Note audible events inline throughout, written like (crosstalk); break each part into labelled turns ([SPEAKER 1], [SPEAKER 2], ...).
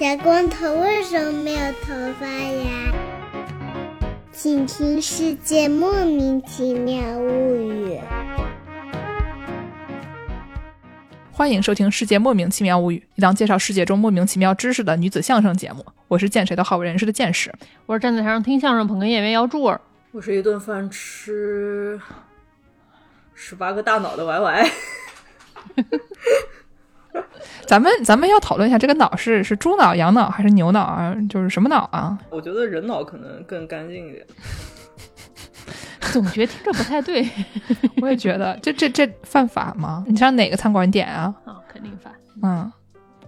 [SPEAKER 1] 小光头为什么没有头发呀？请听《世界莫名其妙物语》。
[SPEAKER 2] 欢迎收听《世界莫名其妙物语》，一档介绍世界中莫名其妙知识的女子相声节目。我是见谁都好为人师的见识，
[SPEAKER 3] 我是站在台上听相声捧哏演员姚柱儿。
[SPEAKER 4] 我是一顿饭吃十八个大脑的 Y Y。(laughs) (laughs)
[SPEAKER 2] 咱们咱们要讨论一下，这个脑是是猪脑、羊脑还是牛脑啊？就是什么脑啊？
[SPEAKER 4] 我觉得人脑可能更干净一点。(laughs)
[SPEAKER 3] 总觉得听着不太对，(laughs)
[SPEAKER 2] 我也觉得，这这这犯法吗？你上哪个餐馆点啊？
[SPEAKER 3] 啊，肯定犯。
[SPEAKER 2] 嗯，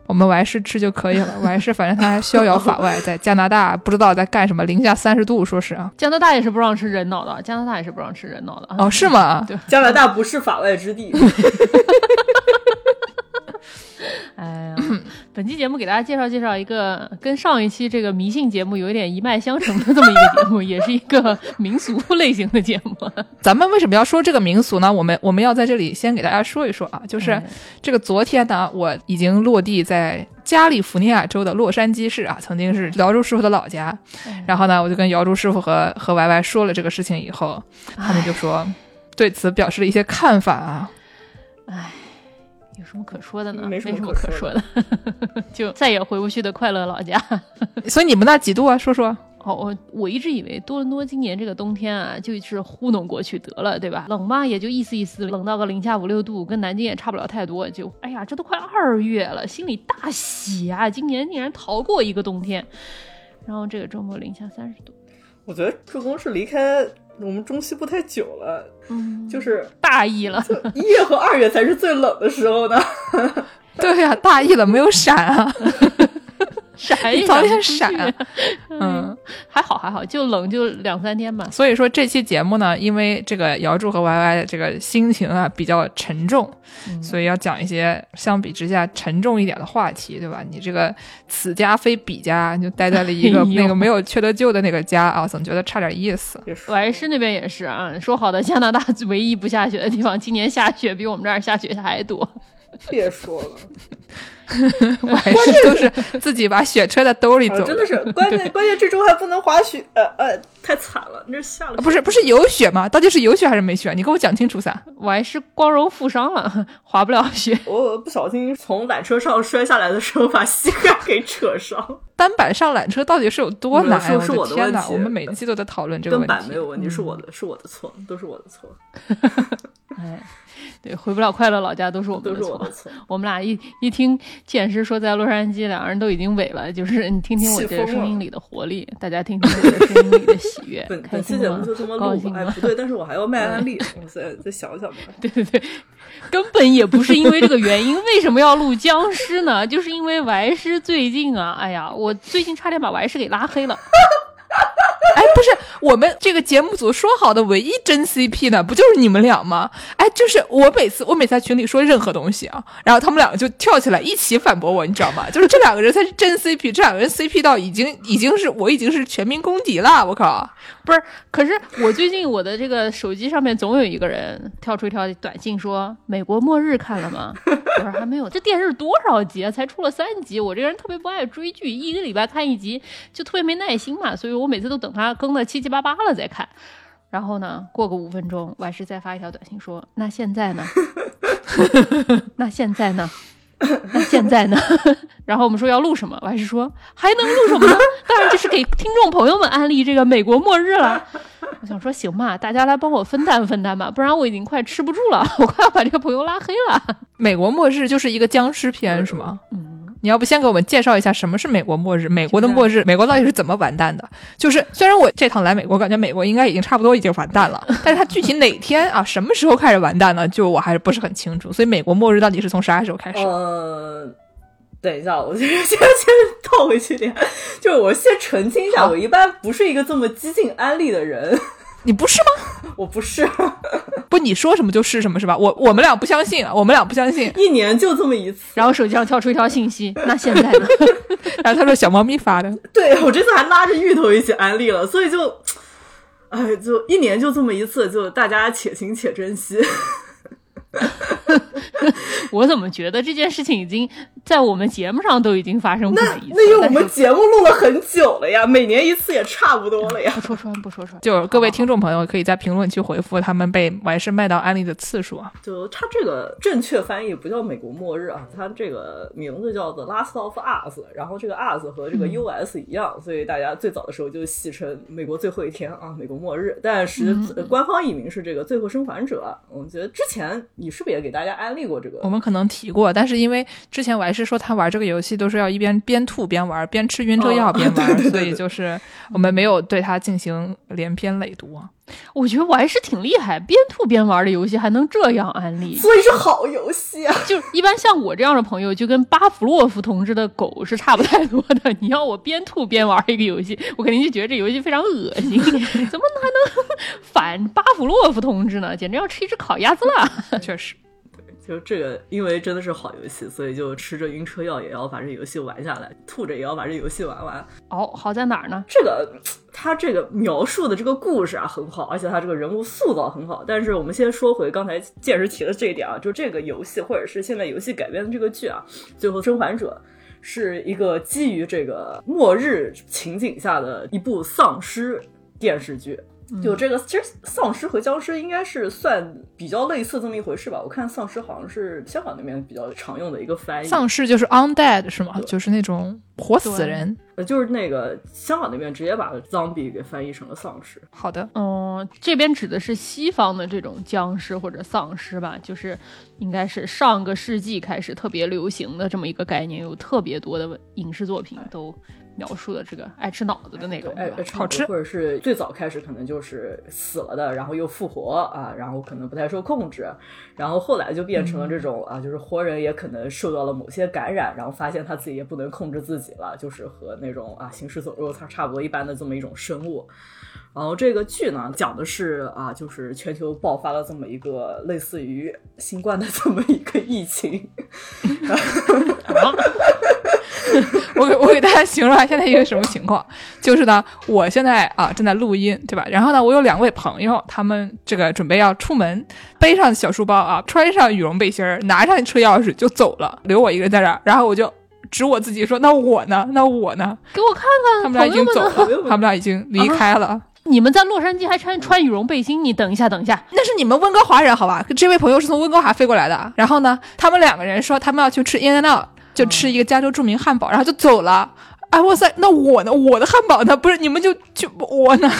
[SPEAKER 2] 我们完事吃就可以了。完事反正他还逍遥法外，在加拿大不知道在干什么，零下三十度，说是啊。
[SPEAKER 3] 加拿大也是不让吃人脑的，加拿大也是不让吃人脑的。
[SPEAKER 2] 哦，是吗？
[SPEAKER 3] 对，
[SPEAKER 4] 加拿大不是法外之地。
[SPEAKER 3] 哎呀，本期节目给大家介绍介绍一个跟上一期这个迷信节目有一点一脉相承的这么一个节目，也是一个民俗类型的节目。(laughs)
[SPEAKER 2] 咱们为什么要说这个民俗呢？我们我们要在这里先给大家说一说啊，就是
[SPEAKER 3] 哎
[SPEAKER 2] 这个昨天呢，我已经落地在加利福尼亚州的洛杉矶市啊，曾经是姚柱师傅的老家。然后呢，我就跟姚柱师傅和和 Y Y 说了这个事情以后，他们就说对此表示了一些看法啊。
[SPEAKER 3] 哎，有什么可说的呢？
[SPEAKER 4] 没什么可说
[SPEAKER 3] 可说的，(laughs) 就再也回不去的快乐老家。(laughs)
[SPEAKER 2] 所以你们那几度啊？说说。
[SPEAKER 3] 哦，我我一直以为多伦多今年这个冬天啊，就是糊弄过去得了，对吧？冷嘛，也就意思意思，冷到个零下五六度，跟南京也差不了太多。就哎呀，这都快二月了，心里大喜啊！今年竟然逃过一个冬天。然后这个周末零下三十度，
[SPEAKER 4] 我觉得助攻是离开我们中西部太久了，
[SPEAKER 3] 嗯，
[SPEAKER 4] 就是
[SPEAKER 3] 大意了。
[SPEAKER 4] 一月和二月才是最冷的时候呢。(laughs)
[SPEAKER 2] 对呀、大意了，没有闪啊。
[SPEAKER 3] 闪一
[SPEAKER 2] 早点
[SPEAKER 3] 闪
[SPEAKER 2] 嗯，
[SPEAKER 3] 还好还好，就冷就两三天吧。
[SPEAKER 2] 所以说这期节目呢，因为这个姚柱和 Y Y 的这个心情啊比较沉重，所以要讲一些相比之下沉重一点的话题，对吧？你这个此家非彼家，就待在了一个 (laughs) 那个没有缺德舅的那个家啊，总觉得差点意思。
[SPEAKER 3] 我还是那边也是啊，说好的加拿大 (laughs) 唯一不下雪的地方，今年下雪比我们这儿下雪还多。
[SPEAKER 4] 别说了，(laughs)
[SPEAKER 2] 我还是都是自己把雪揣在兜里走
[SPEAKER 4] 啊真的是关键关键这周还不能滑雪，呃呃，太惨了，那是下了
[SPEAKER 2] 不是不是有雪吗？到底是有雪还是没雪？你给我讲清楚噻。
[SPEAKER 3] 我还是光荣负伤了，滑不了雪。
[SPEAKER 4] 我不小心从缆车上摔下来的时候，把膝盖给扯伤。(laughs)
[SPEAKER 2] 单板上缆车到底是有多难？
[SPEAKER 4] 是是我的
[SPEAKER 2] 的天哪！
[SPEAKER 4] 问题
[SPEAKER 2] 我们每一期都在讨论这个问题。
[SPEAKER 4] 根本没有问题，是我的，是我的错，都是我的错，(laughs)
[SPEAKER 3] 哎，对，回不了快乐老家都是我们的错
[SPEAKER 4] 都是我的。错。
[SPEAKER 3] 我们俩一一听见师说在洛杉矶，两个人都已经萎了。就是你听听我这声音里的活力，大家听听我这声音里的喜悦
[SPEAKER 4] 本，
[SPEAKER 3] 开
[SPEAKER 4] 本期
[SPEAKER 3] 心吗
[SPEAKER 4] 节目就这么？录吧，哎，
[SPEAKER 3] 高兴吗？
[SPEAKER 4] 不对，但是我还要卖安利，(laughs) 我再再想想吧。(laughs)
[SPEAKER 3] 对对对，根本也不是因为这个原因。为什么要录僵尸呢？就是因为王师最近啊，哎呀，我最近差点把王师给拉黑了。(laughs)
[SPEAKER 2] 哎，不是我们这个节目组说好的唯一真 CP 呢，不就是你们俩吗？哎，就是我每次我每次在群里说任何东西啊，然后他们两个就跳起来一起反驳我，你知道吗？就是这两个人才是真 CP，这两个人 CP 到已经已经是我已经是全民公敌了，我靠！
[SPEAKER 3] 不是，可是我最近我的这个手机上面总有一个人跳出一条短信说：“美国末日看了吗？” (laughs) 我说还没有。这电视多少集啊？才出了三集。我这个人特别不爱追剧，一个礼拜看一集就特别没耐心嘛，所以我每次都等他更的七七八八了再看。然后呢，过个五分钟，我还是再发一条短信说：“那现在呢？(laughs) 那现在呢？”那现在呢？(laughs) 然后我们说要录什么，我还是说还能录什么呢？(laughs) 当然就是给听众朋友们安利这个美国末日了。我想说行吧，大家来帮我分担分担吧，不然我已经快吃不住了，我快要把这个朋友拉黑了。
[SPEAKER 2] 美国末日就是一个僵尸片是吗？
[SPEAKER 3] 嗯。
[SPEAKER 2] 你要不先给我们介绍一下什么是美国末日？美国的末日，美国到底是怎么完蛋的？就是虽然我这趟来美国，感觉美国应该已经差不多已经完蛋了，(laughs) 但是它具体哪天啊，什么时候开始完蛋呢？就我还是不是很清楚。所以美国末日到底是从啥时候开始？
[SPEAKER 4] 嗯，等一下，我先先先倒回去点，就是我先澄清一下，我一般不是一个这么激进安利的人，
[SPEAKER 2] 你不是吗？(laughs)
[SPEAKER 4] 我不是，(laughs)
[SPEAKER 2] 不，你说什么就是什么，是吧？我我们俩不相信啊，我们俩不相信。
[SPEAKER 4] 一年就这么一次。
[SPEAKER 3] 然后手机上跳出一条信息，(laughs) 那现在呢？
[SPEAKER 2] 然后他说小猫咪发的，
[SPEAKER 4] 对我这次还拉着芋头一起安利了，所以就，哎，就一年就这么一次，就大家且行且珍惜。(laughs)
[SPEAKER 3] 我怎么觉得这件事情已经在我们节目上都已经发生过
[SPEAKER 4] 那
[SPEAKER 3] 了一次？
[SPEAKER 4] 那因为我们节目录了很久了呀，每年一次也差不多了呀
[SPEAKER 3] 不。说 (laughs) 穿不说穿，
[SPEAKER 2] 就是各位听众朋友可以在评论区回复他们被完事卖到安利的次数啊。
[SPEAKER 4] 就它这个正确翻译不叫美国末日啊，它这个名字叫 The Last of Us，然后这个 Us 和这个 US 一样，所以大家最早的时候就戏称美国最后一天啊，美国末日。但实、呃官方译名是这个最后生还者。我觉得之前你是不是也给大家安利过这个
[SPEAKER 2] 我？们可能提过，但是因为之前我还是说他玩这个游戏都是要一边边吐边玩，边吃晕车药
[SPEAKER 4] 哦
[SPEAKER 2] 边玩，(laughs)
[SPEAKER 4] 对对对
[SPEAKER 2] 所以就是我们没有对他进行连篇累读啊。
[SPEAKER 3] 我觉得我还是挺厉害，边吐边玩的游戏还能这样安利。
[SPEAKER 4] 所以是好游戏啊！
[SPEAKER 3] 就一般像我这样的朋友，就跟巴甫洛夫同志的狗是差不太多的。你要我边吐边玩一个游戏，我肯定就觉得这游戏非常恶心，(laughs) 怎么还能反巴甫洛夫同志呢？简直要吃一只烤鸭子了！(laughs)
[SPEAKER 2] 确实，
[SPEAKER 4] 就这个，因为真的是好游戏，所以就吃着晕车药也要把这游戏玩下来，吐着也要把这游戏玩完。
[SPEAKER 3] 哦，好在哪儿呢？
[SPEAKER 4] 这个他这个描述的这个故事啊很好，而且他这个人物塑造很好。但是我们先说回刚才剑师提的这一点啊，就这个游戏或者是现在游戏改编的这个剧啊，《最后生还者》是一个基于这个末日情景下的一部丧尸电视剧。就这个，其实丧尸和僵尸应该是算比较类似这么一回事吧。我看丧尸好像是香港那边比较常用的一个翻译。
[SPEAKER 2] 丧尸就是 undead 是吗？就是那种活死人。
[SPEAKER 4] 呃，就是那个香港那边直接把 zombie 给翻译成了丧尸。
[SPEAKER 2] 好的，
[SPEAKER 3] 嗯，这边指的是西方的这种僵尸或者丧尸吧，就是应该是上个世纪开始特别流行的这么一个概念，有特别多的影视作品都描述的这个爱吃脑子的那种，
[SPEAKER 4] 哎
[SPEAKER 3] 对吧？，
[SPEAKER 2] 好吃
[SPEAKER 4] 或者是最早开始可能就是死了的，然后又复活啊，然后可能不太受控制，然后后来就变成了这种、啊，就是活人也可能受到了某些感染，然后发现他自己也不能控制自己了，就是和那种啊行尸走肉差差不多一般的这么一种生物。然后这个剧呢，讲的是啊，就是全球爆发了这么一个类似于新冠的 (laughs) 这么一个疫情，(laughs)
[SPEAKER 2] 我给我给大家形容一下现在一个什么情况，就是呢，我现在啊正在录音，对吧？然后呢，我有两位朋友，他们这个准备要出门，背上小书包啊，穿上羽绒背心儿，拿上车钥匙就走了，留我一个人在这儿，然后我就指我自己说：“那我呢？那我呢
[SPEAKER 3] 给我看？”看，
[SPEAKER 2] 他们俩已经走了，他们俩已经离开了。
[SPEAKER 3] 你们在洛杉矶还穿穿羽绒背心？你等一下，等一下，
[SPEAKER 2] 那是你们温哥华人好吧？这位朋友是从温哥华飞过来的。然后呢，他们两个人说他们要去吃 In and Out，就吃一个加州著名汉堡，然后就走了。哎，哇塞，那我呢？我的汉堡呢？不是你们就就我呢？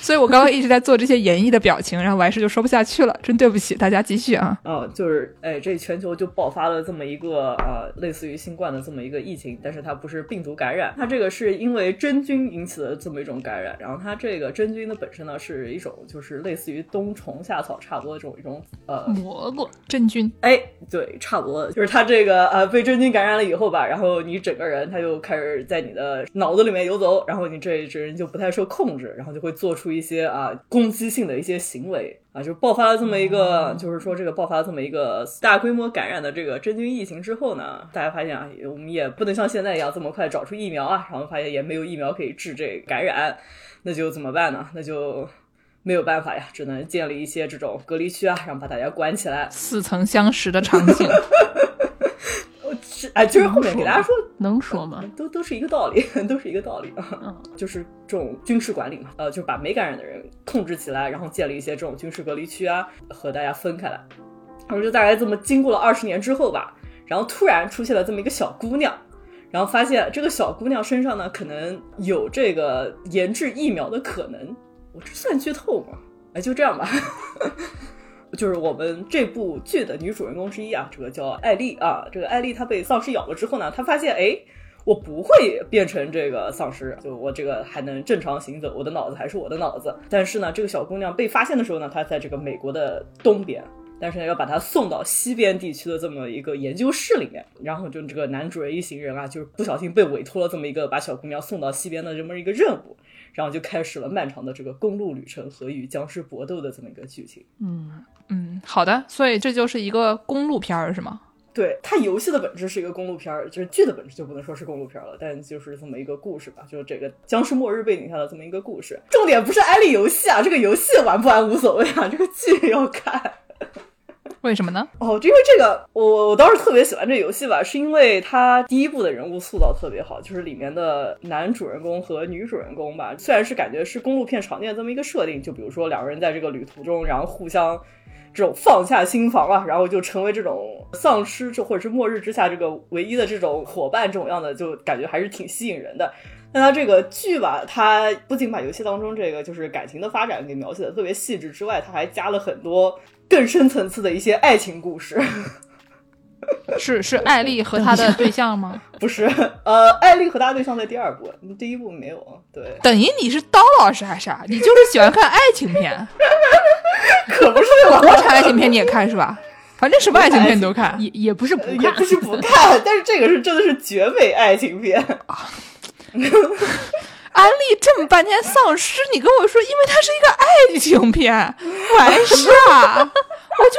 [SPEAKER 2] 所以我刚刚一直在做这些演绎的表情，然后完事就说不下去了，真对不起大家，继续啊。
[SPEAKER 4] 啊，就是哎，这全球就爆发了这么一个呃，类似于新冠的这么一个疫情，但是它不是病毒感染，它这个是因为真菌引起的这么一种感染。然后它这个真菌的本身呢，是一种就是类似于冬虫夏草差不多的这种一种呃，
[SPEAKER 3] 蘑菇，
[SPEAKER 2] 真菌，
[SPEAKER 4] 哎，对，差不多，就是它这个呃被真菌感染了以后吧，然后你整个人它就开始在你的脑子里面游走，然后你这这人就不太受控制，然后就会做出一些啊攻击性的一些行为啊，就爆发了这么一个，就是说这个爆发了这么一个大规模感染的这个真菌疫情之后呢，大家发现啊，我们也不能像现在一样这么快找出疫苗啊，然后发现也没有疫苗可以治这感染，那就怎么办呢？那就。没有办法呀，只能建立一些这种隔离区啊，然后把大家关起来。
[SPEAKER 2] 似曾相识的场景。(laughs)
[SPEAKER 4] 是哎，就是后面给大家说，
[SPEAKER 3] 能说吗？
[SPEAKER 4] 都都是一个道理，(laughs) 都是一个道理啊，
[SPEAKER 3] 嗯
[SPEAKER 4] 就是这种军事管理嘛，呃，就是把没感染的人控制起来，然后建立一些这种军事隔离区啊，和大家分开来。然后就大概这么经过了二十年之后吧，然后突然出现了这么一个小姑娘，然后发现这个小姑娘身上呢，可能有这个研制疫苗的可能。我这算剧透吗？哎，就这样吧。就是我们这部剧的女主人公之一啊，这个叫艾丽啊。这个艾丽她被丧尸咬了之后呢，她发现哎，我不会变成这个丧尸，就我这个还能正常行走，我的脑子还是我的脑子。但是呢，这个小姑娘被发现的时候呢，她在这个美国的东边。但是呢，要把她送到西边地区的这么一个研究室里面，然后就这个男主人一行人啊，就是不小心被委托了这么一个把小姑娘送到西边的这么一个任务，然后就开始了漫长的这个公路旅程和与僵尸搏斗的这么一个剧情。
[SPEAKER 3] 嗯，
[SPEAKER 2] 嗯，好的，所以这就是一个公路片儿是吗？
[SPEAKER 4] 对它游戏的本质是一个公路片儿，就是剧的本质就不能说是公路片儿了，但就是这么一个故事吧，就是这个僵尸末日背景下的这么一个故事。重点不是安利游戏啊，这个游戏玩不玩无所谓啊，这个剧要看。
[SPEAKER 2] 为什么呢？
[SPEAKER 4] 哦，因为这个，我我当时特别喜欢这游戏吧，是因为它第一部的人物塑造特别好，就是里面的男主人公和女主人公吧，虽然是感觉是公路片常见的这么一个设定，就比如说两个人在这个旅途中，然后互相这种放下心防啊，然后就成为这种丧尸这或者是末日之下这个唯一的这种伙伴这种样的，就感觉还是挺吸引人的。但它这个剧吧，它不仅把游戏当中这个就是感情的发展给描写的特别细致之外，它还加了很多更深层次的一些爱情故事。(laughs)
[SPEAKER 2] 是是艾丽和她的对象吗？(laughs)
[SPEAKER 4] 不是，呃，艾丽和她对象在第二部，第一部没有。对，
[SPEAKER 2] 等于你是刀老师还是啥？你就是喜欢看爱情片，(laughs)
[SPEAKER 4] 可不是嘛？
[SPEAKER 2] 国产爱情片你也看是吧？反正什么爱情片你都看。
[SPEAKER 3] 也也不是不看，
[SPEAKER 4] 也不是不看，但是这个是真的是绝美爱情片。
[SPEAKER 2] 安利这么半天丧尸，你跟我说，因为它是一个爱情片，完事啊？(laughs) 我就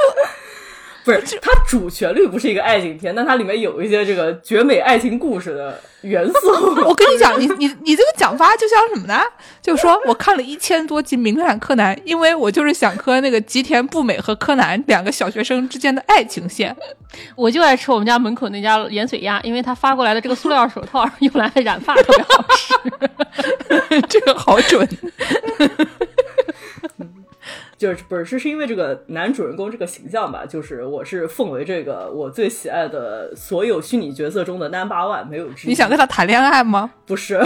[SPEAKER 4] 不是它主旋律不是一个爱情片，但它里面有一些这个绝美爱情故事的元素。(laughs)
[SPEAKER 2] 我跟你讲，你你你这个讲法就像什么呢？就说我看了一千多集《名侦探柯南》，因为我就是想磕那个吉田不美和柯南两个小学生之间的爱情线。
[SPEAKER 3] 我就爱吃我们家门口那家盐水鸭，因为他发过来的这个塑料手套用来染发特别好吃。(laughs)
[SPEAKER 2] 这个好准。
[SPEAKER 4] 就是不是是是因为这个男主人公这个形象吧？就是我是奉为这个我最喜爱的所有虚拟角色中的 number one，没有之一。
[SPEAKER 2] 你想跟他谈恋爱吗？
[SPEAKER 4] 不是，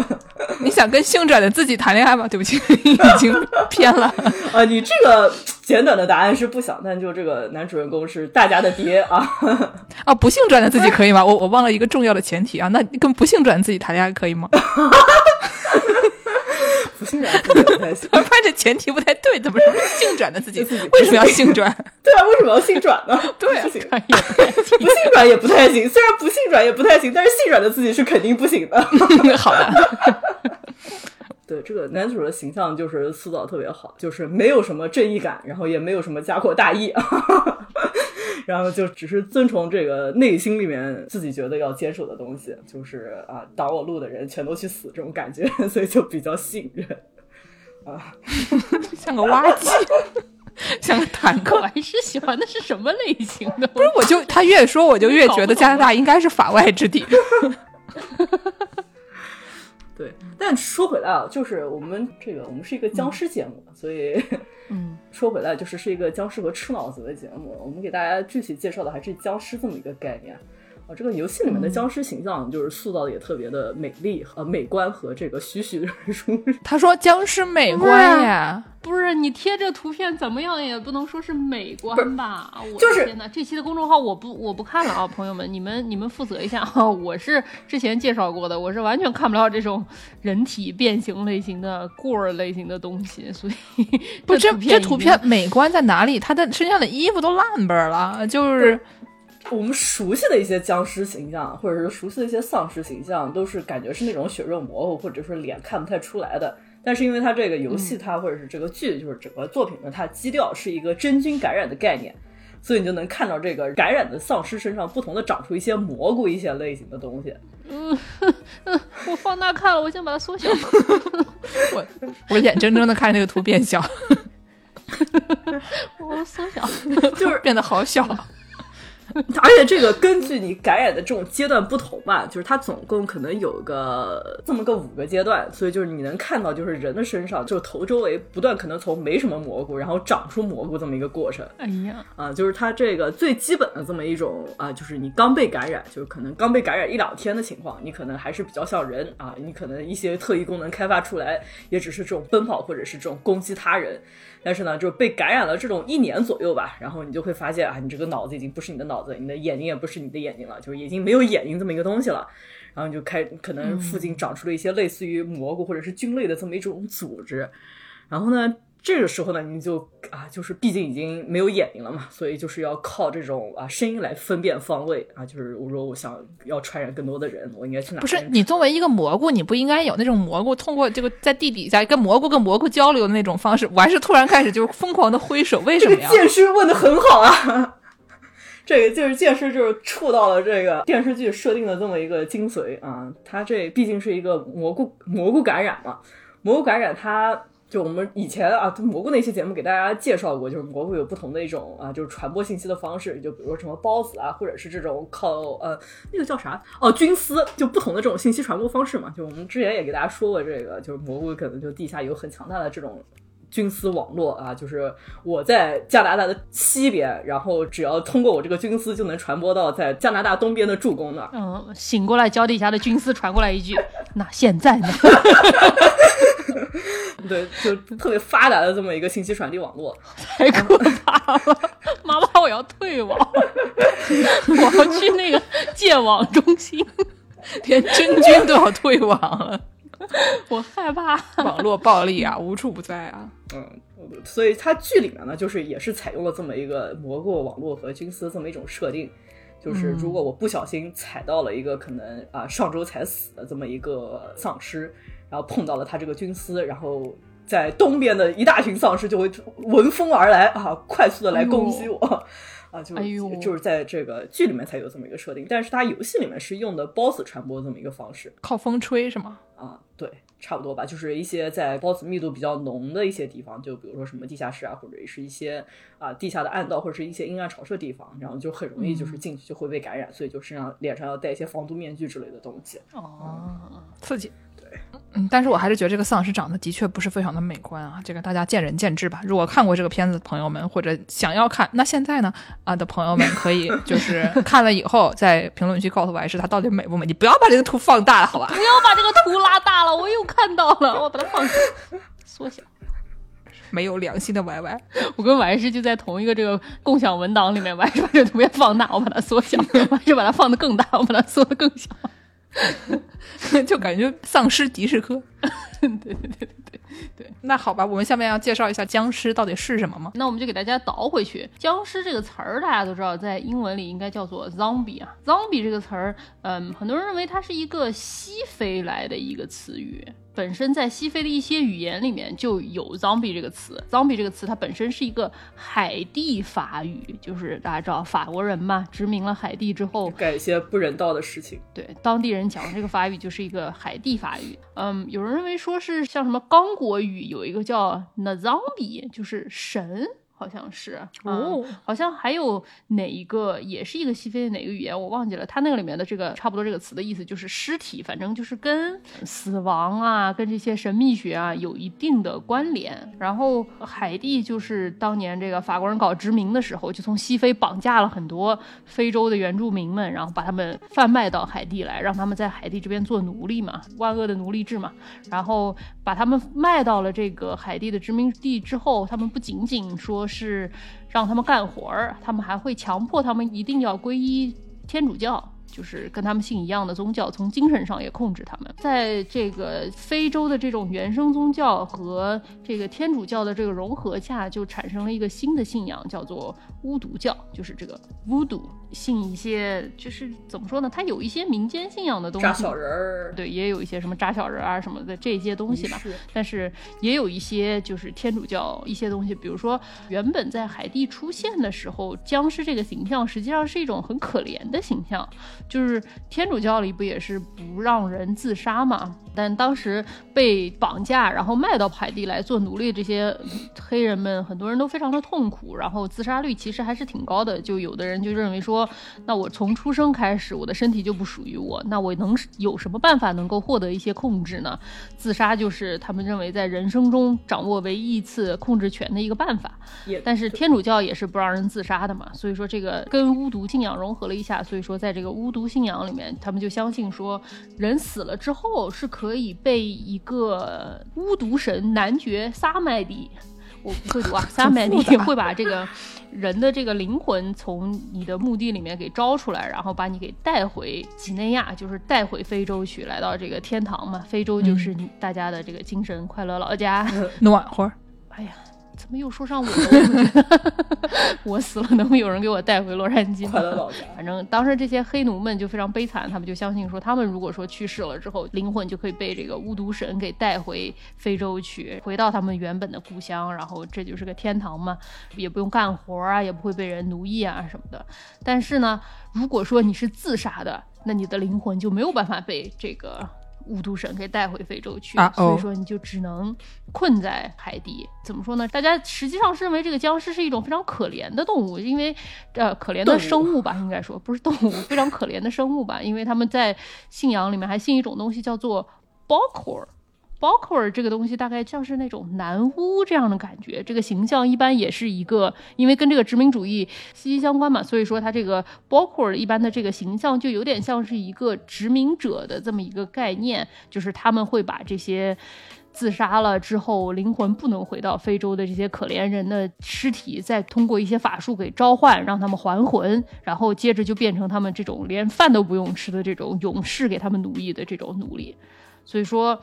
[SPEAKER 4] (laughs)
[SPEAKER 2] 你想跟性转的自己谈恋爱吗？对不起，(laughs) 已经偏了。
[SPEAKER 4] 啊，(laughs) 你这个简短的答案是不想，但就这个男主人公是大家的爹啊。
[SPEAKER 2] 啊，不幸转的自己可以吗？我我忘了一个重要的前提啊，那跟不幸转的自己谈恋爱可以吗？
[SPEAKER 4] 不性转不太行，(laughs)
[SPEAKER 2] 发现这前提不太对，怎么说性转的自己？为什么要性转？(laughs)
[SPEAKER 4] 对啊，为什么要性转呢？(laughs)
[SPEAKER 2] 对啊
[SPEAKER 4] 不行，不性转也不太行。虽然不性转也不太行，但是性转的自己是肯定不行的。
[SPEAKER 2] 好的，
[SPEAKER 4] 对这个男主的形象就是塑造特别好，就是没有什么正义感，然后也没有什么家国大义，然后就只是遵从这个内心里面自己觉得要坚守的东西，就是啊挡我路的人全都去死这种感觉，(laughs) 所以就比较信任啊。(laughs)
[SPEAKER 2] 像个挖机，(laughs) 像个坦克
[SPEAKER 3] 我。还是喜欢的是什么类型的？
[SPEAKER 2] 不是，我就他越说，我就越觉得加拿大应该是法外之地。
[SPEAKER 4] 对，但说回来啊，就是我们这个我们是一个僵尸节目，所以
[SPEAKER 3] 嗯，(laughs)
[SPEAKER 4] 说回来就是是一个僵尸和吃脑子的节目。我们给大家具体介绍的还是僵尸这么一个概念。啊，这个游戏里面的僵尸形象就是塑造的也特别的美丽和美观和这个栩栩如生。(laughs)
[SPEAKER 2] 他说僵尸美观呀，
[SPEAKER 3] 不是你贴这图片怎么样也不能说是美观吧？我
[SPEAKER 4] 就是
[SPEAKER 3] 的天呐！这期的公众号我不我不看了啊，朋友们，你们你们负责一下啊！我是之前介绍过的，我是完全看不了这种人体变形类型的过儿类型的东西，所以
[SPEAKER 2] 不，这这图片美观在哪里？他的身上的衣服都烂本了，就是
[SPEAKER 4] 我们熟悉的一些僵尸形象，或者是熟悉的一些丧尸形象，都是感觉是那种血肉模糊，或者说脸看不太出来的。但是因为它这个游戏，它或者是这个剧，就是整个作品的，它基调是一个真菌感染的概念，所以你就能看到这个感染的丧尸身上不同的长出一些蘑菇一些类型的东西。
[SPEAKER 3] 嗯 (laughs) 我放大看了，我先把它缩小。
[SPEAKER 2] 我我眼睁睁的看着那个图变小，(laughs)
[SPEAKER 3] 我缩小，(laughs)
[SPEAKER 2] 就是变得好小。(laughs)
[SPEAKER 4] 而且这个根据你感染的这种阶段不同吧，就是它总共可能有个这么个五个阶段，所以就是你能看到，就是人的身上，就是头周围不断可能从没什么蘑菇，然后长出蘑菇这么一个过程。
[SPEAKER 3] 哎呀，
[SPEAKER 4] 啊，就是它这个最基本的这么一种啊，就是你刚被感染，就是可能刚被感染一两天的情况，你可能还是比较像人啊，你可能一些特异功能开发出来，也只是这种奔跑或者是这种攻击他人。但是呢，就是被感染了这种一年左右吧，然后你就会发现啊，你这个脑子已经不是你的脑子，你的眼睛也不是你的眼睛了，就是已经没有眼睛这么一个东西了。然后你就开可能附近长出了一些类似于蘑菇或者是菌类的这么一种组织。然后呢，这个时候呢，你就啊，就是毕竟已经没有眼睛了嘛，所以就是要靠这种啊声音来分辨方位啊。就是我说我想要传染更多的人，我应该去哪？
[SPEAKER 2] 不是你作为一个蘑菇，你不应该有那种蘑菇通过这个在地底下跟蘑菇跟蘑菇交流的那种方式？我还是突然开始就是疯狂的挥手，为什
[SPEAKER 4] 这个
[SPEAKER 2] 么呀？
[SPEAKER 4] 剑师问的很好啊。(laughs) 这个就是剑师，就是触到了这个电视剧设定的这么一个精髓啊。它这毕竟是一个蘑菇蘑菇感染嘛，蘑菇感染它就我们以前啊，蘑菇那期节目给大家介绍过，就是蘑菇有不同的一种啊，就是传播信息的方式，就比如说什么孢子啊，或者是这种靠呃那个叫啥哦菌丝，就不同的这种信息传播方式嘛。就我们之前也给大家说过，这个就是蘑菇可能就地下有很强大的这种。菌丝网络啊，就是我在加拿大的西边，然后只要通过我这个菌丝，就能传播到在加拿大东边的助攻那儿。
[SPEAKER 3] 嗯，醒过来，脚底下的菌丝传过来一句：“那现在呢？” (laughs)
[SPEAKER 4] 对，就特别发达的这么一个信息传递网络，
[SPEAKER 3] 太可怕了！妈妈，我要退网，我要去那个戒网中心，
[SPEAKER 2] 连真菌都要退网了。
[SPEAKER 3] 我害怕
[SPEAKER 2] 网络暴力啊，无处不在啊。
[SPEAKER 4] 嗯，所以它剧里面呢，就是也是采用了这么一个蘑菇网络和菌丝这么一种设定，就是如果我不小心踩到了一个可能啊上周才死的这么一个丧尸，然后碰到了他这个菌丝，然后在东边的一大群丧尸就会闻风而来啊，快速的来攻击我。啊，就就是在这个剧里面才有这么一个设定，但是它游戏里面是用的孢子传播这么一个方式，
[SPEAKER 2] 靠风吹是吗？
[SPEAKER 4] 啊，对，差不多吧，就是一些在孢子密度比较浓的一些地方，就比如说什么地下室啊，或者是一些啊地下的暗道，或者是一些阴暗潮湿的地方，然后就很容易就是进去就会被感染，所以就身上脸上要戴一些防毒面具之类的东西。
[SPEAKER 3] 哦，
[SPEAKER 2] 刺激。嗯，但是我还是觉得这个丧尸长得的确不是非常的美观啊，这个大家见仁见智吧。如果看过这个片子的朋友们，或者想要看，那现在呢啊的朋友们可以 (laughs) 就是看了以后在评论区告诉我，还是它到底美不美？你不要把这个图放大了，好吧？
[SPEAKER 3] 不要把这个图拉大了，我又看到了，我把它放缩小。(laughs)
[SPEAKER 2] 没有良心的 Y Y，
[SPEAKER 3] 我跟完事就在同一个这个共享文档里面，完事把这个图片放大，我把它缩小，(laughs) 完事把它放的更大，我把它缩的更小。(laughs)
[SPEAKER 2] 就感觉丧尸迪士科，
[SPEAKER 3] 对对对对对对。
[SPEAKER 2] 那好吧，我们下面要介绍一下僵尸到底是什么吗？
[SPEAKER 3] 那我们就给大家倒回去。僵尸这个词儿，大家都知道，在英文里应该叫做 zombie 啊。zombie 这个词儿，嗯，很多人认为它是一个西非来的一个词语。本身在西非的一些语言里面就有 zombie 这个词，zombie 这个词它本身是一个海地法语，就是大家知道法国人嘛，殖民了海地之后，
[SPEAKER 4] 干一些不人道的事情。
[SPEAKER 3] 对，当地人讲这个法语就是一个海地法语。嗯，有人认为说是像什么刚果语有一个叫 “na zombie”，就是神。好像是哦，好像还有哪一个也是一个西非的哪个语言我忘记了，它那个里面的这个差不多这个词的意思就是尸体，反正就是跟死亡啊，跟这些神秘学啊有一定的关联。然后海地就是当年这个法国人搞殖民的时候，就从西非绑架了很多非洲的原住民们，然后把他们贩卖到海地来，让他们在海地这边做奴隶嘛，万恶的奴隶制嘛。然后把他们卖到了这个海地的殖民地之后，他们不仅仅说。是让他们干活儿，他们还会强迫他们一定要皈依天主教。就是跟他们信一样的宗教，从精神上也控制他们。在这个非洲的这种原生宗教和这个天主教的这个融合下，就产生了一个新的信仰，叫做巫毒教，就是这个巫毒，信一些就是怎么说呢？它有一些民间信仰的东西，
[SPEAKER 4] 扎小人儿，
[SPEAKER 3] 对，也有一些什么扎小人啊什么的这些东西吧。但是也有一些就是天主教一些东西，比如说原本在海地出现的时候，僵尸这个形象实际上是一种很可怜的形象。就是天主教里不也是不让人自杀吗？但当时被绑架然后卖到海地来做奴隶这些黑人们，很多人都非常的痛苦，然后自杀率其实还是挺高的。就有的人就认为说，那我从出生开始我的身体就不属于我，那我能有什么办法能够获得一些控制呢？自杀就是他们认为在人生中掌握唯一一次控制权的一个办法。但是天主教也是不让人自杀的嘛，所以说这个跟巫毒信仰融合了一下，所以说在这个巫毒信仰里面，他们就相信说，人死了之后是可以被一个巫毒神男爵萨麦迪，我不会读啊，(laughs) 萨麦迪会把这个人的这个灵魂从你的墓地里面给招出来，然后把你给带回几内亚，就是带回非洲去，来到这个天堂嘛。非洲就是大家的这个精神快乐老家，(laughs)
[SPEAKER 2] 暖和。
[SPEAKER 3] 哎呀。怎么又说上我了？我死了，能不能有人给我带回洛杉矶？
[SPEAKER 4] 快乐老家。
[SPEAKER 3] 反正当时这些黑奴们就非常悲惨，他们就相信说，他们如果说去世了之后，灵魂就可以被这个巫毒神给带回非洲去，回到他们原本的故乡，然后这就是个天堂嘛，也不用干活啊，也不会被人奴役啊什么的。但是呢，如果说你是自杀的，那你的灵魂就没有办法被这个。巫毒神给带回非洲去，
[SPEAKER 2] 啊哦
[SPEAKER 3] 所以说你就只能困在海底。怎么说呢？大家实际上是认为这个僵尸是一种非常可怜的动物，因为呃可怜的生物吧，应该说不是动物，非常可怜的生物吧，因为他们在信仰里面还信一种东西叫做。包括尔这个东西大概像是那种南巫这样的感觉，这个形象一般也是一个，因为跟这个殖民主义息息相关嘛，所以说它这个包括尔一般的这个形象就有点像是一个殖民者的这么一个概念，就是他们会把这些。自杀了之后，灵魂不能回到非洲的这些可怜人的尸体，再通过一些法术给召唤，让他们还魂，然后接着就变成他们这种连饭都不用吃的这种勇士，给他们奴役的这种奴隶。所以说，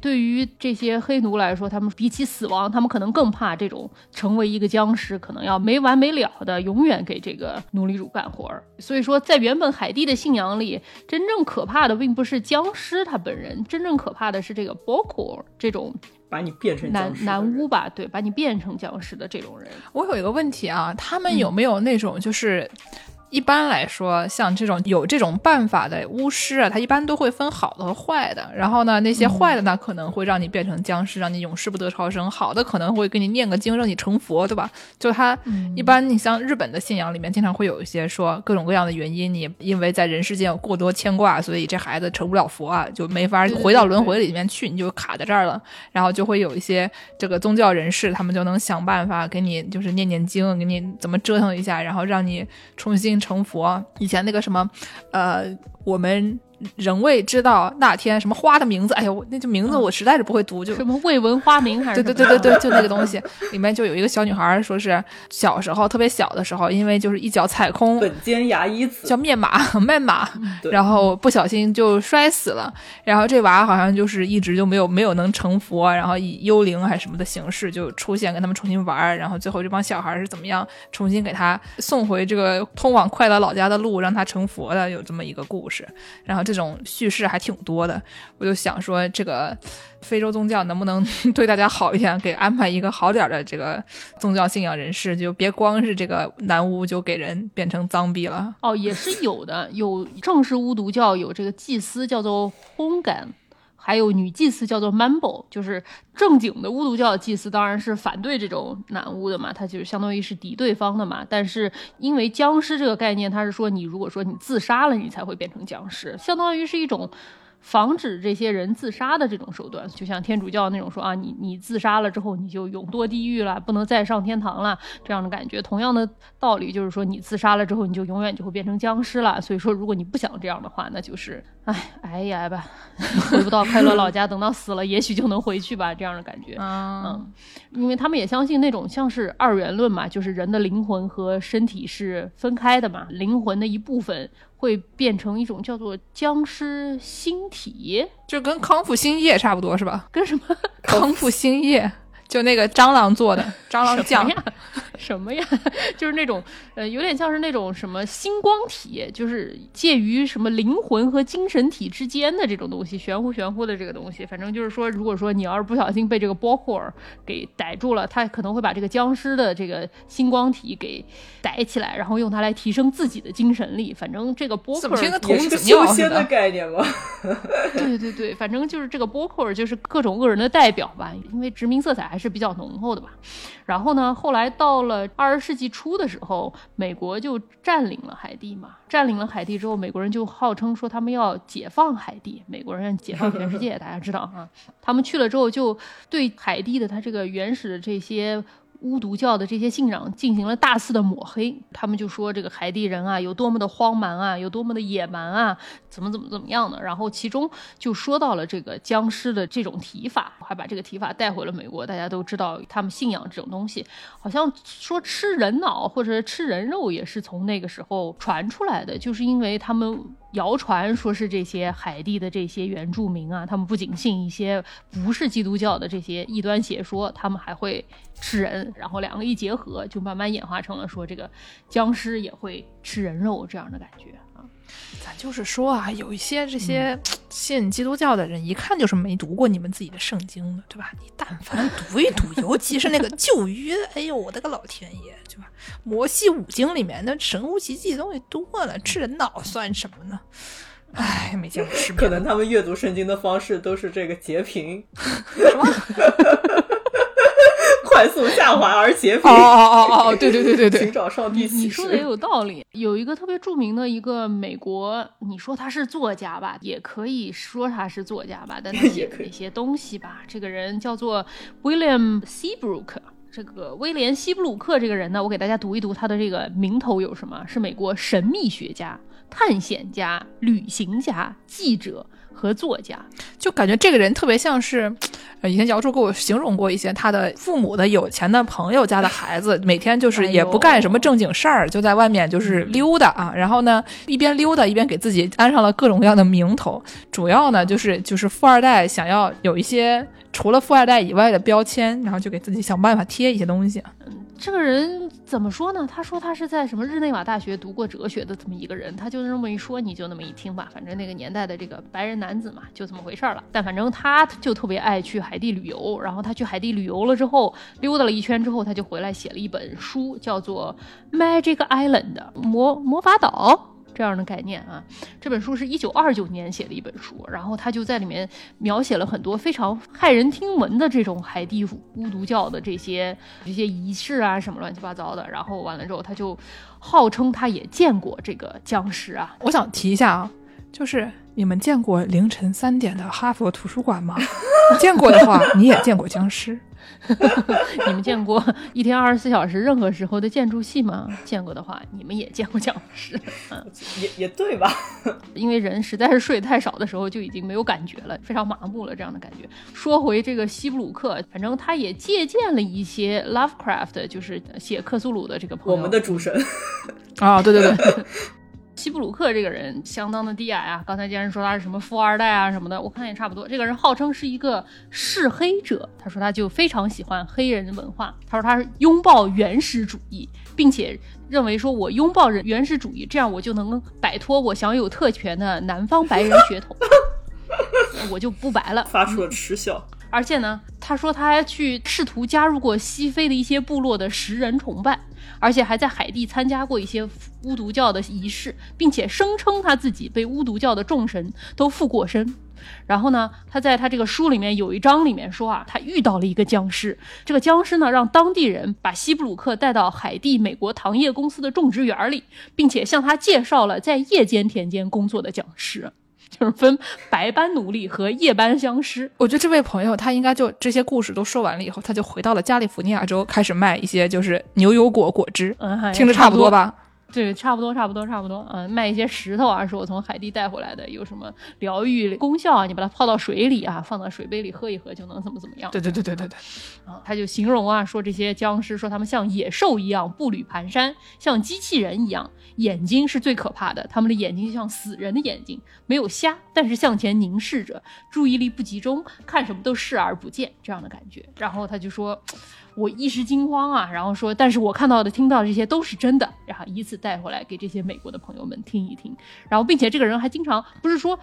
[SPEAKER 3] 对于这些黑奴来说，他们比起死亡，他们可能更怕这种成为一个僵尸，可能要没完没了的永远给这个奴隶主干活儿。所以说，在原本海地的信仰里，真正可怕的并不是僵尸他本人，真正可怕的是这个 Boko 这种
[SPEAKER 4] 把你变成
[SPEAKER 3] 男男巫吧，对，把你变成僵尸的这种人。
[SPEAKER 2] 我有一个问题啊，他们有没有那种就是？一般来说，像这种有这种办法的巫师啊，他一般都会分好的和坏的。然后呢，那些坏的呢，可能会让你变成僵尸，让你永世不得超生；好的可能会给你念个经，让你成佛，对吧？就他一般，你像日本的信仰里面，经常会有一些说各种各样的原因，你因为在人世间有过多牵挂，所以这孩子成不了佛啊，就没法回到轮回里面去，你就卡在这儿了。然后就会有一些这个宗教人士，他们就能想办法给你就是念念经，给你怎么折腾一下，然后让你重新成佛。以前那个什么，呃，我们仍未知道那天什么花的名字，哎呦，那就名字我实在是不会读，就
[SPEAKER 3] 什么未闻花名还是
[SPEAKER 2] 对对对对对，就那个东西，(laughs) 里面就有一个小女孩，说是小时候特别小的时候，因为就是一脚踩空，
[SPEAKER 4] 本间牙医子
[SPEAKER 2] 叫面马 (laughs) 面马，然后不小心就摔死了。然后这娃好像就是一直就没有没有能成佛，然后以幽灵还是什么的形式就出现，跟他们重新玩。然后最后这帮小孩是怎么样重新给他送回这个通往快乐老家的路，让他成佛的，有这么一个故事。然后这种叙事还挺多的，我就想说这个。非洲宗教能不能 (laughs) 对大家好一点，给安排一个好点的这个宗教信仰人士，就别光是这个男巫就给人变成脏逼了。
[SPEAKER 3] 哦，也是有的，有正式巫毒教有这个祭司叫做烘干，还有女祭司叫做 Mambo，就是正经的巫毒教祭司当然是反对这种男巫的嘛，他就是相当于是敌对方的嘛。但是因为僵尸这个概念，他是说你如果说你自杀了，你才会变成僵尸，相当于是一种。防止这些人自杀的这种手段，就像天主教那种说啊，你你自杀了之后你就永堕地狱了，不能再上天堂了这样的感觉。同样的道理就是说，你自杀了之后你就永远就会变成僵尸了。所以说，如果你不想这样的话，那就是唉挨一挨吧，(laughs) 回不到快乐老家，等到死了也许就能回去吧，这样的感觉。
[SPEAKER 2] 嗯，
[SPEAKER 3] 因为他们也相信那种像是二元论嘛，就是人的灵魂和身体是分开的嘛，灵魂的一部分会变成一种叫做僵尸星体，
[SPEAKER 2] 就跟康复星液差不多是吧？
[SPEAKER 3] 跟什么？
[SPEAKER 2] 康复星液就那个蟑螂做的蟑螂酱 (laughs)
[SPEAKER 3] 什么呀？什么呀？就是那种呃，有点像是那种什么星光体，就是介于什么灵魂和精神体之间的这种东西，玄乎玄乎的这个东西。反正就是说，如果说你要是不小心被这个波霍尔给逮住了，他可能会把这个僵尸的这个星光体给逮起来，然后用它来提升自己的精神力。反正这个波霍尔
[SPEAKER 2] 怎么听个
[SPEAKER 4] 是个
[SPEAKER 2] 子尿似
[SPEAKER 4] 修仙的
[SPEAKER 2] 的？
[SPEAKER 4] 概念吗？(laughs)
[SPEAKER 3] 对对对，反正就是这个波克尔就是各种恶人的代表吧，因为殖民色彩还是比较浓厚的吧。然后呢，后来到了二十世纪初的时候，美国就占领了海地嘛。占领了海地之后，美国人就号称说他们要解放海地，美国人解放全世界，(laughs) 大家知道啊。他们去了之后，就对海地的它这个原始的这些。巫毒教的这些信仰进行了大肆的抹黑，他们就说这个海地人啊有多么的荒蛮啊，有多么的野蛮啊，怎么怎么怎么样的。然后其中就说到了这个僵尸的这种提法，还把这个提法带回了美国。大家都知道他们信仰这种东西，好像说吃人脑或者吃人肉也是从那个时候传出来的，就是因为他们。谣传说是这些海地的这些原住民啊，他们不仅信一些不是基督教的这些异端邪说，他们还会吃人，然后两个一结合，就慢慢演化成了说这个僵尸也会吃人肉这样的感觉。
[SPEAKER 2] 咱就是说啊，有一些这些信基督教的人，一看就是没读过你们自己的圣经的，对吧？你但凡读一读，(laughs) 尤其是那个旧约，哎呦，我的个老天爷，对吧？摩西五经里面那神乎其技的东西多了，吃人脑算什么呢？哎，没见过世面。
[SPEAKER 4] 可能他们阅读圣经的方式都是这个截屏，(laughs) 快速下滑而截屏。
[SPEAKER 2] 哦哦哦哦，对对对对对，
[SPEAKER 4] 寻找上帝
[SPEAKER 3] 你说的也。有道理。有一个特别著名的一个美国，你说他是作家吧，也可以说他是作家吧，但他 (laughs) 写
[SPEAKER 4] 也可以
[SPEAKER 3] 的那些东西吧，这个人叫做 William Seabrook。这个威廉·西布鲁克这个人呢，我给大家读一读他的这个名头有什么？是美国神秘学家、探险家、旅行家、记者和作家。
[SPEAKER 2] 就感觉这个人特别像是，呃，以前姚柱给我形容过一些他的父母的有钱的朋友家的孩子，每天就是也不干什么正经事儿，就在外面就是溜达啊。然后呢，一边溜达一边给自己安上了各种各样的名头，主要呢就是就是富二代想要有一些除了富二代以外的标签，然后就给自己想办法贴一些东西。
[SPEAKER 3] 这个人怎么说呢？他说他是在什么日内瓦大学读过哲学的这么一个人，他就这么一说，你就那么一听吧。反正那个年代的这个白人男子嘛，就这么回事儿了。但反正他就特别爱去海地旅游，然后他去海地旅游了之后，溜达了一圈之后，他就回来写了一本书，叫做《Magic Island》魔魔法岛。这样的概念啊，这本书是一九二九年写的一本书，然后他就在里面描写了很多非常骇人听闻的这种海地巫毒教的这些这些仪式啊，什么乱七八糟的。然后完了之后，他就号称他也见过这个僵尸啊，
[SPEAKER 2] 我想提一下啊，就是你们见过凌晨三点的哈佛图书馆吗？(laughs) 见过的话，你也见过僵尸。(laughs)
[SPEAKER 3] 你们见过一天二十四小时任何时候的建筑系吗？见过的话，你们也见过僵尸。
[SPEAKER 4] 也也对吧？(laughs)
[SPEAKER 3] 因为人实在是睡太少的时候就已经没有感觉了，非常麻木了这样的感觉。说回这个西布鲁克，反正他也借鉴了一些 Lovecraft，就是写克苏鲁的这个朋友。
[SPEAKER 4] 我们的主神，
[SPEAKER 2] 啊、对对对，(laughs)
[SPEAKER 3] 西布鲁克这个人相当的低矮啊，刚才既然说他是什么富二代啊什么的，我看也差不多。这个人号称是一个嗜黑者，他说他就非常喜欢黑人文化，他说他是拥抱原始主义，并且认为说我拥抱人原始主义，这样我就能摆脱我享有特权的南方白人血统，(laughs) 我就不白了。
[SPEAKER 4] 发出了嗤笑。
[SPEAKER 3] 而且呢，他说他还去试图加入过西非的一些部落的食人崇拜，而且还在海地参加过一些巫毒教的仪式，并且声称他自己被巫毒教的众神都附过身。然后呢，他在他这个书里面有一章里面说啊，他遇到了一个僵尸，这个僵尸呢让当地人把西布鲁克带到海地美国糖业公司的种植园里，并且向他介绍了在夜间田间工作的僵尸。就是分白班奴隶和夜班相师，
[SPEAKER 2] 我觉得这位朋友他应该就这些故事都说完了以后，他就回到了加利福尼亚州，开始卖一些就是牛油果果汁，
[SPEAKER 3] 嗯，还
[SPEAKER 2] 听着差不多？吧？
[SPEAKER 3] 对，差不多，差不多，差不多。嗯，卖一些石头啊，是我从海地带回来的，有什么疗愈功效啊？你把它泡到水里啊，放到水杯里喝一喝就能怎么怎么样？
[SPEAKER 2] 对对对对对对，
[SPEAKER 3] 啊，他就形容啊，说这些僵尸，说他们像野兽一样步履蹒跚，像机器人一样，眼睛是最可怕的，他们的眼睛就像死人的眼睛，没有瞎，但是向前凝视着，注意力不集中，看什么都视而不见，这样的感觉。然后他就说。我一时惊慌啊，然后说，但是我看到的、听到的这些都是真的，然后依次带回来给这些美国的朋友们听一听。然后，并且这个人还经常不是说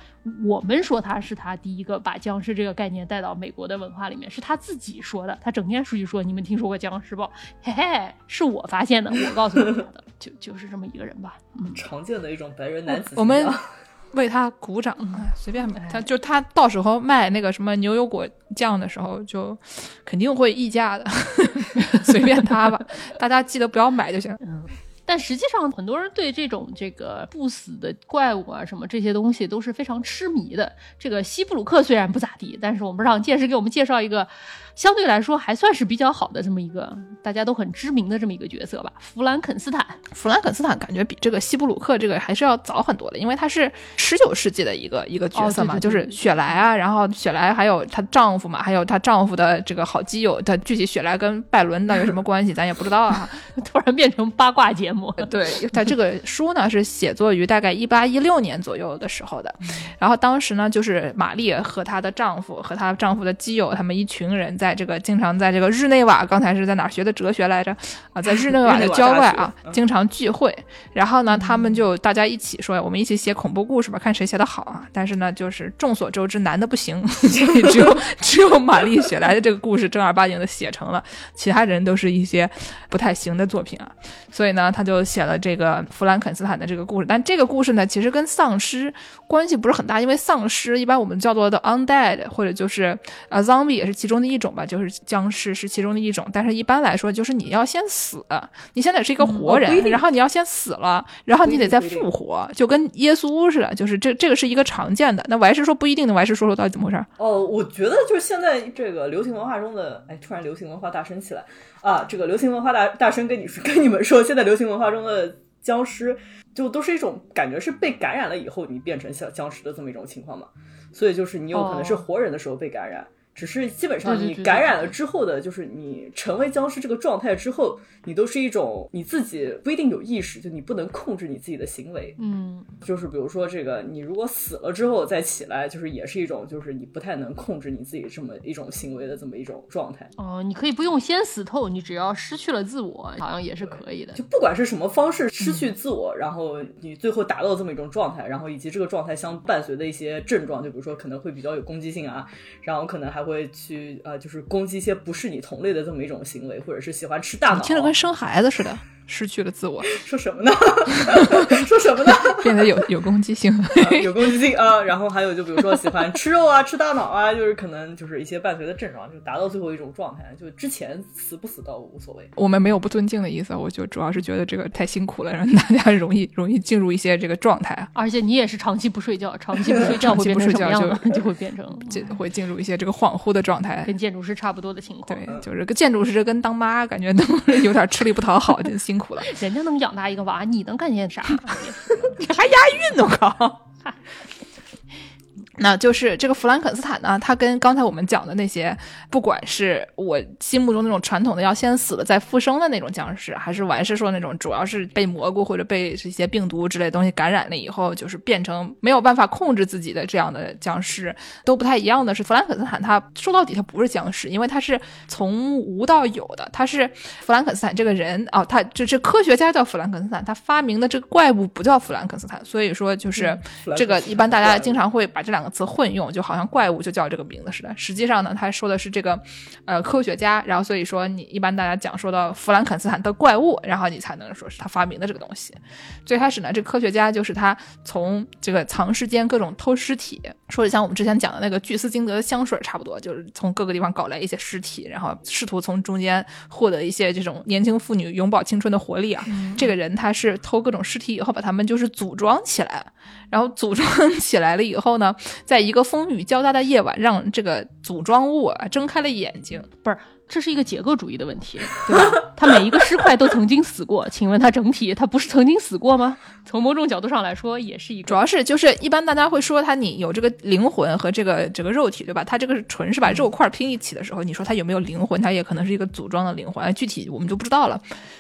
[SPEAKER 3] 我们说他是他第一个把僵尸这个概念带到美国的文化里面，是他自己说的。他整天出去说，你们听说过僵尸不？嘿嘿，是我发现的，我告诉你们的，就就是这么一个人吧。嗯，
[SPEAKER 4] 常见的一种白人男子。
[SPEAKER 2] 我们为他鼓掌，哎随便买。他就他到时候卖那个什么牛油果酱的时候，就肯定会溢价的，(laughs) 随便他吧。大家记得不要买就行。
[SPEAKER 3] 但实际上，很多人对这种这个不死的怪物啊，什么这些东西都是非常痴迷的。这个西布鲁克虽然不咋地，但是我们让剑师给我们介绍一个相对来说还算是比较好的这么一个大家都很知名的这么一个角色吧，弗兰肯斯坦。
[SPEAKER 2] 弗兰肯斯坦感觉比这个西布鲁克这个还是要早很多的，因为他是十九世纪的一个一个角色嘛，
[SPEAKER 3] 哦对对对
[SPEAKER 2] 就是雪莱啊，然后雪莱还有她丈夫嘛，还有她丈夫的这个好基友，她具体雪莱跟拜伦到底有什么关系，咱也不知道啊。(laughs)
[SPEAKER 3] 突然变成八卦节目。
[SPEAKER 2] 对，他这个书呢是写作于大概一八一六年左右的时候的，然后当时呢就是玛丽和她的丈夫和她丈夫的基友，他们一群人在这个经常在这个日内瓦，刚才是在哪儿学的哲学来着？啊，在日内瓦的郊外啊，经常聚会。然后呢，他们就大家一起说，我们一起写恐怖故事吧，看谁写的好啊。但是呢，就是众所周知，男的不行，(laughs) 所以只有只有玛丽雪莱的这个故事正儿八经的写成了，其他人都是一些不太行的作品啊。所以呢，他就写了这个弗兰肯斯坦的这个故事。但这个故事呢，其实跟丧尸关系不是很大，因为丧尸一般我们叫做的 undead 或者就是呃 zombie 也是其中的一种吧，就是僵尸是其中的一种。但是一般来说，就是你要先死，你现在是一个活人，然后你要先死了，然后你得再复活，就跟耶稣似的，就是这这个是一个常见的。那我还是说不一定的，我还是说说到底怎么回事。
[SPEAKER 4] 哦，我觉得就是现在这个流行文化中的，哎，突然流行文化大声起来啊！这个流行文化大大声跟你说，跟你们说，现在流行文化中的僵尸就都是一种感觉是被感染了以后你变成像僵尸的这么一种情况嘛，所以就是你有可能是
[SPEAKER 3] 哦
[SPEAKER 4] 活人的时候被感染。只是基本上你感染了之后的，就是你成为僵尸这个状态之后，你都是一种你自己不一定有意识，就你不能控制你自己的行为。
[SPEAKER 3] 嗯，
[SPEAKER 4] 就是比如说这个，你如果死了之后再起来，就是也是一种，就是你不太能控制你自己这么一种行为的这么一种状态。
[SPEAKER 3] 哦，你可以不用先死透，你只要失去了自我，好像也是可以的
[SPEAKER 4] 就。不管是什么方式失去自我，然后你最后达到这么一种状态，然后以及这个状态相伴随的一些症状，就比如说可能会比较有攻击性啊，然后可能还会去呃，就是攻击一些不是你同类的这么一种行为，或者是喜欢吃大脑。
[SPEAKER 2] 听着跟生孩子似的，失去了自我，(laughs)
[SPEAKER 4] 说什么呢？(laughs) 说什么呢？(laughs)
[SPEAKER 2] 变得有有攻击性。
[SPEAKER 4] 啊有攻击性啊，然后还有就比如说喜欢吃肉啊、吃大脑啊，就是可能就是一些伴随的症状，就达到最后一种状态。就之前死不死倒无所谓。
[SPEAKER 2] 我们没有不尊敬的意思，我就主要是觉得这个太辛苦了，让大家容易容易进入一些这个状态，
[SPEAKER 3] 而且你也是长期不睡觉，长期不睡觉
[SPEAKER 2] 长期
[SPEAKER 3] 会变成
[SPEAKER 2] 不睡觉
[SPEAKER 3] 什么样？
[SPEAKER 2] 就
[SPEAKER 3] 就会变成
[SPEAKER 2] 进会进入一些这个恍惚的状态。
[SPEAKER 3] 跟建筑师差不多的情况。
[SPEAKER 2] 对，就是跟建筑师跟当妈，感觉都是有点吃力不讨好，真辛苦了，
[SPEAKER 3] 人家能养大一个娃，你能干些啥？(laughs)
[SPEAKER 2] 你还押韵呢，我靠！(laughs) 那就是这个弗兰肯斯坦呢，他跟刚才我们讲的那些，不管是我心目中那种传统的要先死了再复生的那种僵尸，还是我还是说那种主要是被蘑菇或者被这些病毒之类的东西感染了以后，就是变成没有办法控制自己的这样的僵尸，都不太一样的是，弗兰肯斯坦他说到底他不是僵尸，因为他是从无到有的，他是弗兰肯斯坦这个人啊、他这这科学家叫弗兰肯斯坦，他发明的这个怪物不叫弗兰肯斯坦，所以说就是。这个一般大家经常会把这两个词混用，就好像怪物就叫这个名字似的。实际上呢，他说的是这个呃科学家，然后所以说你一般大家讲说到弗兰肯斯坦的怪物，然后你才能说是他发明的这个东西。最开始呢，这科学家就是他从这个长时间各种偷尸体，说的像我们之前讲的那个巨斯金德的香水差不多，就是从各个地方搞来一些尸体，然后试图从中间获得一些这种年轻妇女永葆青春的活力啊。这个人他是偷各种尸体以后，把他们就是组装起来，然后组装 (laughs) 起来了以后呢，在一个风雨交加的夜晚，让这个组装物啊睁开了眼睛。
[SPEAKER 3] 不是，这是一个结构主义的问题，对吧？它每一个尸块都曾经死过，(laughs) 请问它整体它不是曾经死过吗？从某种角度上来说，也是一个。
[SPEAKER 2] 主要是就是一般大家会说它你有这个灵魂和这个这个肉体，对吧？它这个纯是把肉块拼一起的时候，你说它有没有灵魂？它也可能是一个组装的灵魂，哎具体我们就不知道了。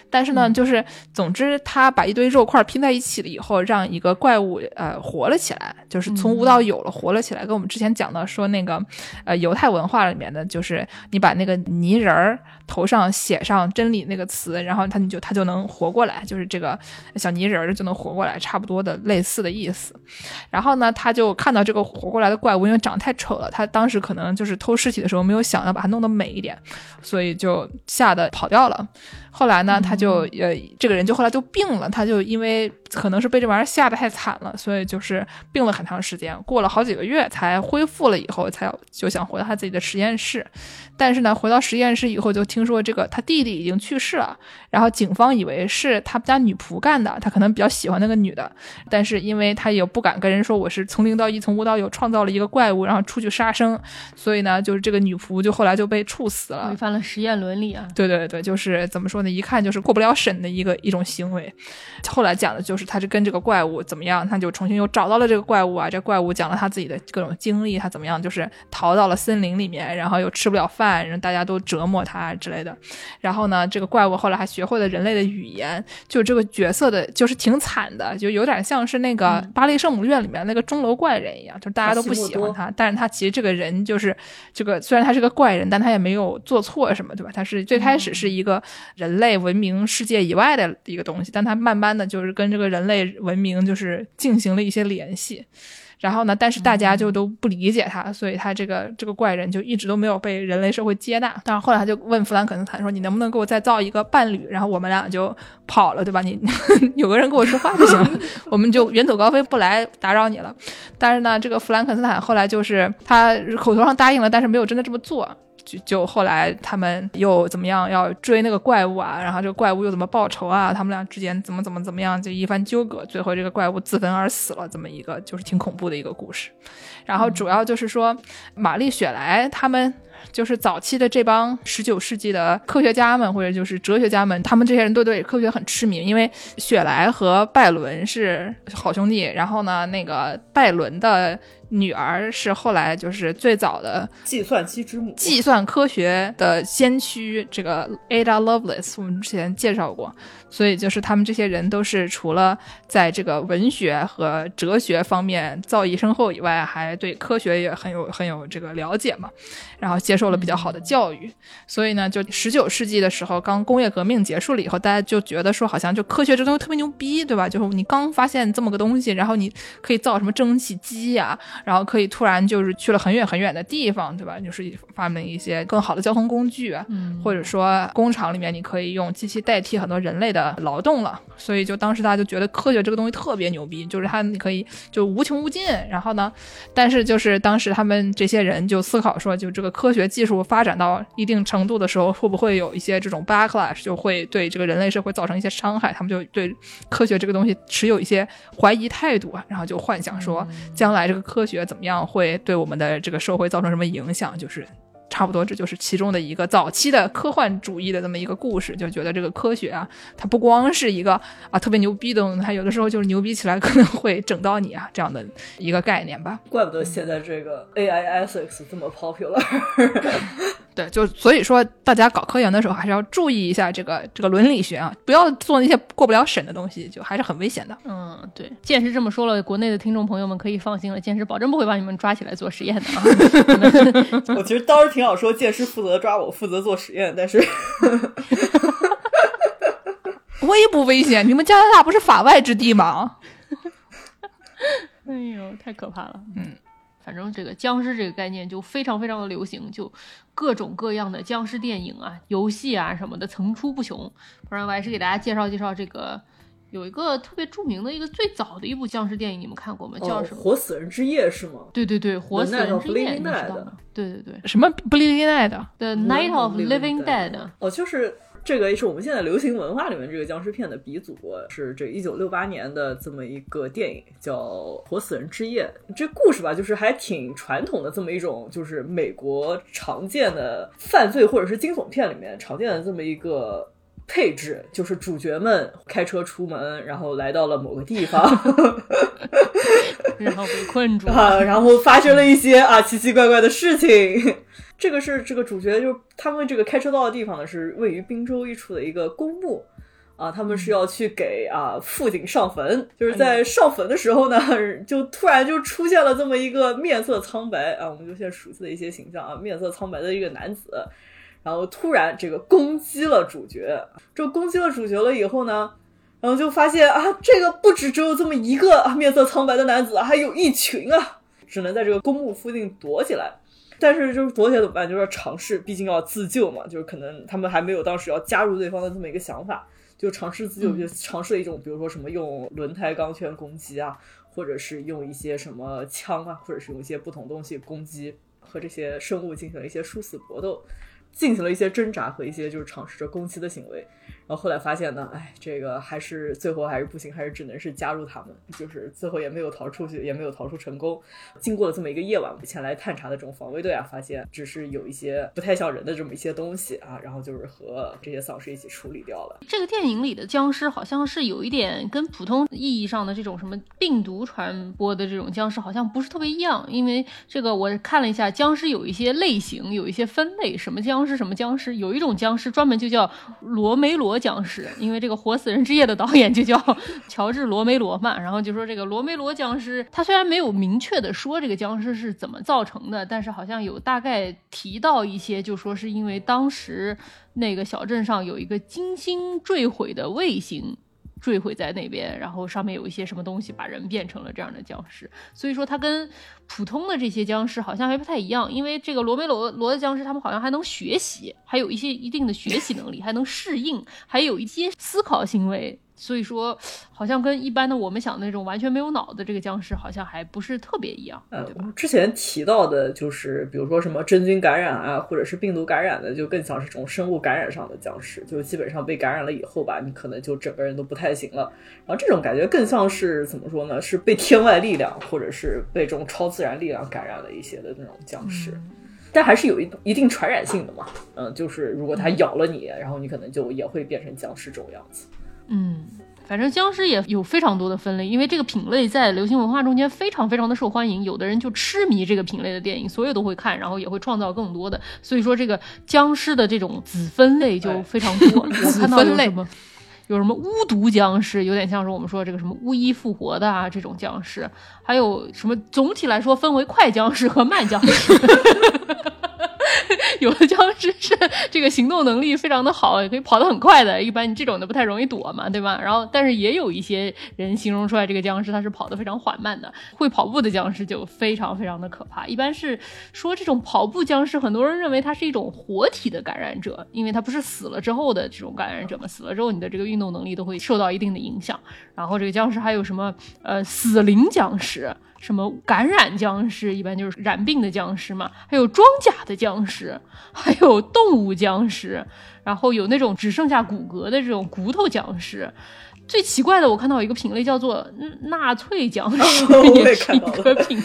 [SPEAKER 2] 但是呢，就是总之它把一堆肉块拼在一起了以后，让一个怪物呃活了起来，就是从无到有了活了起来。跟我们之前讲的说那个呃犹太文化里面的，就是你把那个泥人儿头上写上真理那个词，然后他你就他就能活过来，就是这个小泥人儿就能活过来，差不多的类似的意思。然后呢，他就看到这个活过来的怪物，因为长得太丑了，他当时可能就是偷尸体的时候没有想要把它弄得美一点，所以就吓得跑掉了。后来呢，他就呃，这个人就后来就病了，他就因为可能是被这玩意儿吓得太惨了，所以就是病了很长时间，过了好几个月才恢复了，以后才就想回到他自己的实验室。但是呢，回到实验室以后，就听说这个他弟弟已经去世了，然后警方以为是他们家女仆干的，他可能比较喜欢那个女的，但是因为他也不敢跟人说我是从零到一，从无到有创造了一个怪物，然后出去杀生，所以呢，就是这个女仆就后来就被处死了
[SPEAKER 3] 违。反了实验伦理啊！
[SPEAKER 2] 对对对，就是怎么说呢？一看就是过不了审的一个一种行为。后来讲的就是他是跟这个怪物怎么样，他就重新又找到了这个怪物啊。这怪物讲了他自己的各种经历，他怎么样，就是逃到了森林里面，然后又吃不了饭，然后大家都折磨他之类的。然后呢，这个怪物后来还学会了人类的语言，就这个角色的，就是挺惨的，就有点像是那个《巴黎圣母院》里面那个钟楼怪人一样，就是大家都不喜欢他，但是他其实这个人就是这个，虽然他是个怪人，但他也没有做错什么，对吧？他是最开始是一个人类文明世界以外的一个东西，但他慢慢的就是跟这个人类文明就是进行了一些联系。然后呢，但是大家就都不理解他，所以他这个这个怪人就一直都没有被人类社会接纳。但是后来他就问弗兰肯斯坦说：“你能不能给我再造一个伴侣？”然后我们俩就跑了，对吧？你 (laughs) 有个人跟我说话就行了，(laughs) 我们就远走高飞，不来打扰你了。但是呢，这个弗兰肯斯坦后来就是他口头上答应了，但是没有真的这么做。就就后来他们又怎么样要追那个怪物啊，然后这个怪物又怎么报仇啊？他们俩之间怎么怎么怎么样，就一番纠葛，最后这个怪物自焚而死了，这么一个就是挺恐怖的一个故事。然后主要就是说，玛丽雪莱他们就是早期的这帮十九世纪的科学家们或者就是哲学家们，他们这些人都对科学很痴迷，因为雪莱和拜伦是好兄弟，然后呢，那个拜伦的。女儿是后来就是最早的
[SPEAKER 4] 计算机之母，
[SPEAKER 2] 计算科学的先驱，这个 Ada Lovelace，我们之前介绍过。所以就是他们这些人都是除了在这个文学和哲学方面造诣深厚以外，还对科学也很有很有这个了解嘛，然后接受了比较好的教育。所以呢，就十九世纪的时候，刚工业革命结束了以后，大家就觉得说好像就科学这东西特别牛逼，对吧？就是你刚发现这么个东西，然后你可以造什么蒸汽机呀，然后可以突然就是去了很远很远的地方，对吧？就是发明一些更好的交通工具啊，或者说工厂里面你可以用机器代替很多人类的。的劳动了，所以就当时大家就觉得科学这个东西特别牛逼，就是它你可以就无穷无尽。然后呢，但是就是当时他们这些人就思考说，就这个科学技术发展到一定程度的时候，会不会有一些这种 backlash，就会对这个人类社会造成一些伤害？他们就对科学这个东西持有一些怀疑态度啊，然后就幻想说，将来这个科学怎么样会对我们的这个社会造成什么影响？就是。差不多，这就是其中的一个早期的科幻主义的这么一个故事，就觉得这个科学啊，它不光是一个啊特别牛逼的东西，它有的时候就是牛逼起来可能会整到你啊这样的一个概念吧。
[SPEAKER 4] 怪不得现在这个 AI ethics 这么 popular。
[SPEAKER 2] 对，就所以说，大家搞科研的时候还是要注意一下这个这个伦理学啊，不要做那些过不了审的东西，就还是很危险的。
[SPEAKER 3] 嗯，对，剑师这么说了，国内的听众朋友们可以放心了，剑师保证不会把你们抓起来做实验的啊。(laughs)
[SPEAKER 4] 我其实当时挺想说，剑师负责抓我，负责做实验，但是 (laughs)
[SPEAKER 2] 危不危险？你们加拿大不是法外之地吗？(laughs)
[SPEAKER 3] 哎呦，太可怕了。嗯。反正这个僵尸这个概念就非常非常的流行，就各种各样的僵尸电影啊、游戏啊什么的层出不穷。不然我还是给大家介绍介绍这个，有一个特别著名的一个最早的一部僵尸电影，你们看过吗？叫什么？
[SPEAKER 4] 活死人之夜是吗？
[SPEAKER 3] 对对对，活死人之夜，你知道吗？对对对，
[SPEAKER 2] 什么 Bleeding
[SPEAKER 3] Night？The Night of Living Dead。
[SPEAKER 4] 哦，就是。这个是我们现在流行文化里面这个僵尸片的鼻祖，是这一九六八年的这么一个电影，叫《活死人之夜》。这故事吧，就是还挺传统的，这么一种就是美国常见的犯罪或者是惊悚片里面常见的这么一个配置，就是主角们开车出门，然后来到了某个地方，
[SPEAKER 3] 然后被困住
[SPEAKER 4] 啊，然后发生了一些啊奇奇怪怪的事情。这个是这个主角，就是他们这个开车到的地方呢，是位于滨州一处的一个公墓啊。他们是要去给啊父亲上坟，就是在上坟的时候呢，(laughs) 就突然就出现了这么一个面色苍白啊，我们就现在熟悉的一些形象啊，面色苍白的一个男子，然后突然这个攻击了主角。这攻击了主角了以后呢，然后就发现啊，这个不止只有这么一个面色苍白的男子，还有一群啊，只能在这个公墓附近躲起来。但是就是躲起来怎么办？就是要尝试，毕竟要自救嘛。就是可能他们还没有当时要加入对方的这么一个想法，就尝试自救，就尝试了一种，比如说什么用轮胎钢圈攻击啊，或者是用一些什么枪啊，或者是用一些不同东西攻击，和这些生物进行了一些殊死搏斗，进行了一些挣扎和一些就是尝试着攻击的行为。然后后来发现呢，哎，这个还是最后还是不行，还是只能是加入他们，就是最后也没有逃出去，也没有逃出成功。经过了这么一个夜晚，前来探查的这种防卫队啊，发现只是有一些不太像人的这么一些东西啊，然后就是和这些丧尸一起处理掉了。
[SPEAKER 3] 这个电影里的僵尸好像是有一点跟普通意义上的这种什么病毒传播的这种僵尸好像不是特别一样，因为这个我看了一下，僵尸有一些类型，有一些分类，什么僵尸什么僵尸，有一种僵尸专门就叫罗梅罗。僵尸，因为这个《活死人之夜》的导演就叫 (laughs) 乔治·罗梅罗嘛，然后就说这个罗梅罗僵尸，他虽然没有明确的说这个僵尸是怎么造成的，但是好像有大概提到一些，就说是因为当时那个小镇上有一个金星坠毁的卫星。坠毁在那边，然后上面有一些什么东西把人变成了这样的僵尸。所以说它跟普通的这些僵尸好像还不太一样，因为这个罗梅罗罗的僵尸他们好像还能学习，还有一些一定的学习能力，还能适应，还有一些思考行为。所以说，好像跟一般的我们想的那种完全没有脑的这个僵尸，好像还不是特别一样，
[SPEAKER 4] 呃
[SPEAKER 3] 对吧？，
[SPEAKER 4] 之前提到的就是，比如说什么真菌感染啊，或者是病毒感染的，就更像是这种生物感染上的僵尸，就基本上被感染了以后吧，你可能就整个人都不太行了。然后这种感觉更像是怎么说呢？是被天外力量或者是被这种超自然力量感染了一些的那种僵尸。但还是有一一定传染性的嘛，嗯，就是如果它咬了你，然后你可能就也会变成僵尸这种样子。
[SPEAKER 3] 嗯，反正僵尸也有非常多的分类，因为这个品类在流行文化中间非常非常的受欢迎，有的人就痴迷这个品类的电影，所有都会看，然后也会创造更多的。所以说，这个僵尸的这种子分类就非常多。我看到有
[SPEAKER 2] 分类
[SPEAKER 3] 什么。有什么巫毒僵尸，有点像是我们说这个什么巫医复活的啊这种僵尸，还有什么总体来说分为快僵尸和慢僵尸。(laughs) (laughs) 有的僵尸是这个行动能力非常的好，也可以跑得很快的，一般你这种的不太容易躲嘛，对吧？然后，但是也有一些人形容出来这个僵尸它是跑得非常缓慢的，会跑步的僵尸就非常非常的可怕。一般是说这种跑步僵尸，很多人认为它是一种活体的感染者，因为它不是死了之后的这种感染者嘛，死了之后你的这个运动能力都会受到一定的影响。然后这个僵尸还有什么呃死灵僵尸。什么感染僵尸，一般就是染病的僵尸嘛，还有装甲的僵尸，还有动物僵尸，然后有那种只剩下骨骼的这种骨头僵尸。最奇怪的，我看到有一个品类叫做嗯纳粹僵尸，
[SPEAKER 4] 也
[SPEAKER 3] 也是一个品类。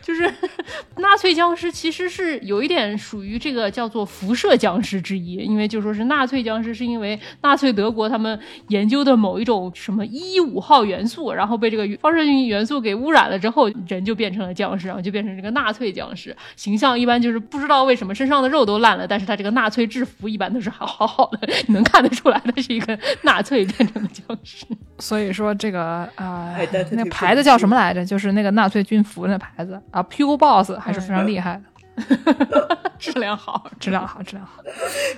[SPEAKER 3] 就是 (laughs) 纳粹僵尸其实是有一点属于这个叫做辐射僵尸之一，因为就说是纳粹僵尸是因为纳粹德国他们研究的某一种什么一五号元素，然后被这个放射性元素给污染了之后，人就变成了僵尸，然后就变成这个纳粹僵尸形象。一般就是不知道为什么身上的肉都烂了，但是他这个纳粹制服一般都是好好好的，你能看得出来他是一个纳粹变成的僵尸。
[SPEAKER 2] 所以说这个啊、
[SPEAKER 4] 哎但是
[SPEAKER 2] 那牌子叫什么来着？就是那个纳粹军服那牌子啊，Pugo Boss 还是非常厉害的，(laughs)
[SPEAKER 3] 质量好，
[SPEAKER 2] 质量好，质量好。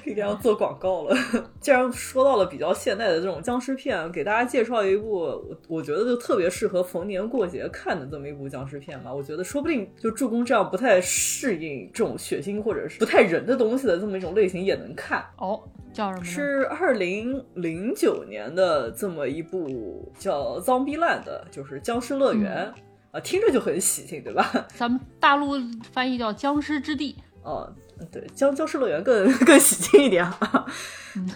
[SPEAKER 4] 可以给他做广告了。(laughs) 既然说到了比较现代的这种僵尸片，给大家介绍一部我我觉得就特别适合逢年过节看的这么一部僵尸片吧。我觉得说不定就助攻这样不太适应这种血腥或者是不太人的东西的这么一种类型也能看。
[SPEAKER 3] 哦，叫什么？
[SPEAKER 4] 是二零零九年的这么一部叫《Zombieland》的，就是僵尸乐园。啊，听着就很喜庆，对吧？(laughs)
[SPEAKER 3] 咱们大陆翻译叫《僵尸之地》。
[SPEAKER 4] 哦，对，僵僵尸乐园更 (laughs) 更喜庆一点啊。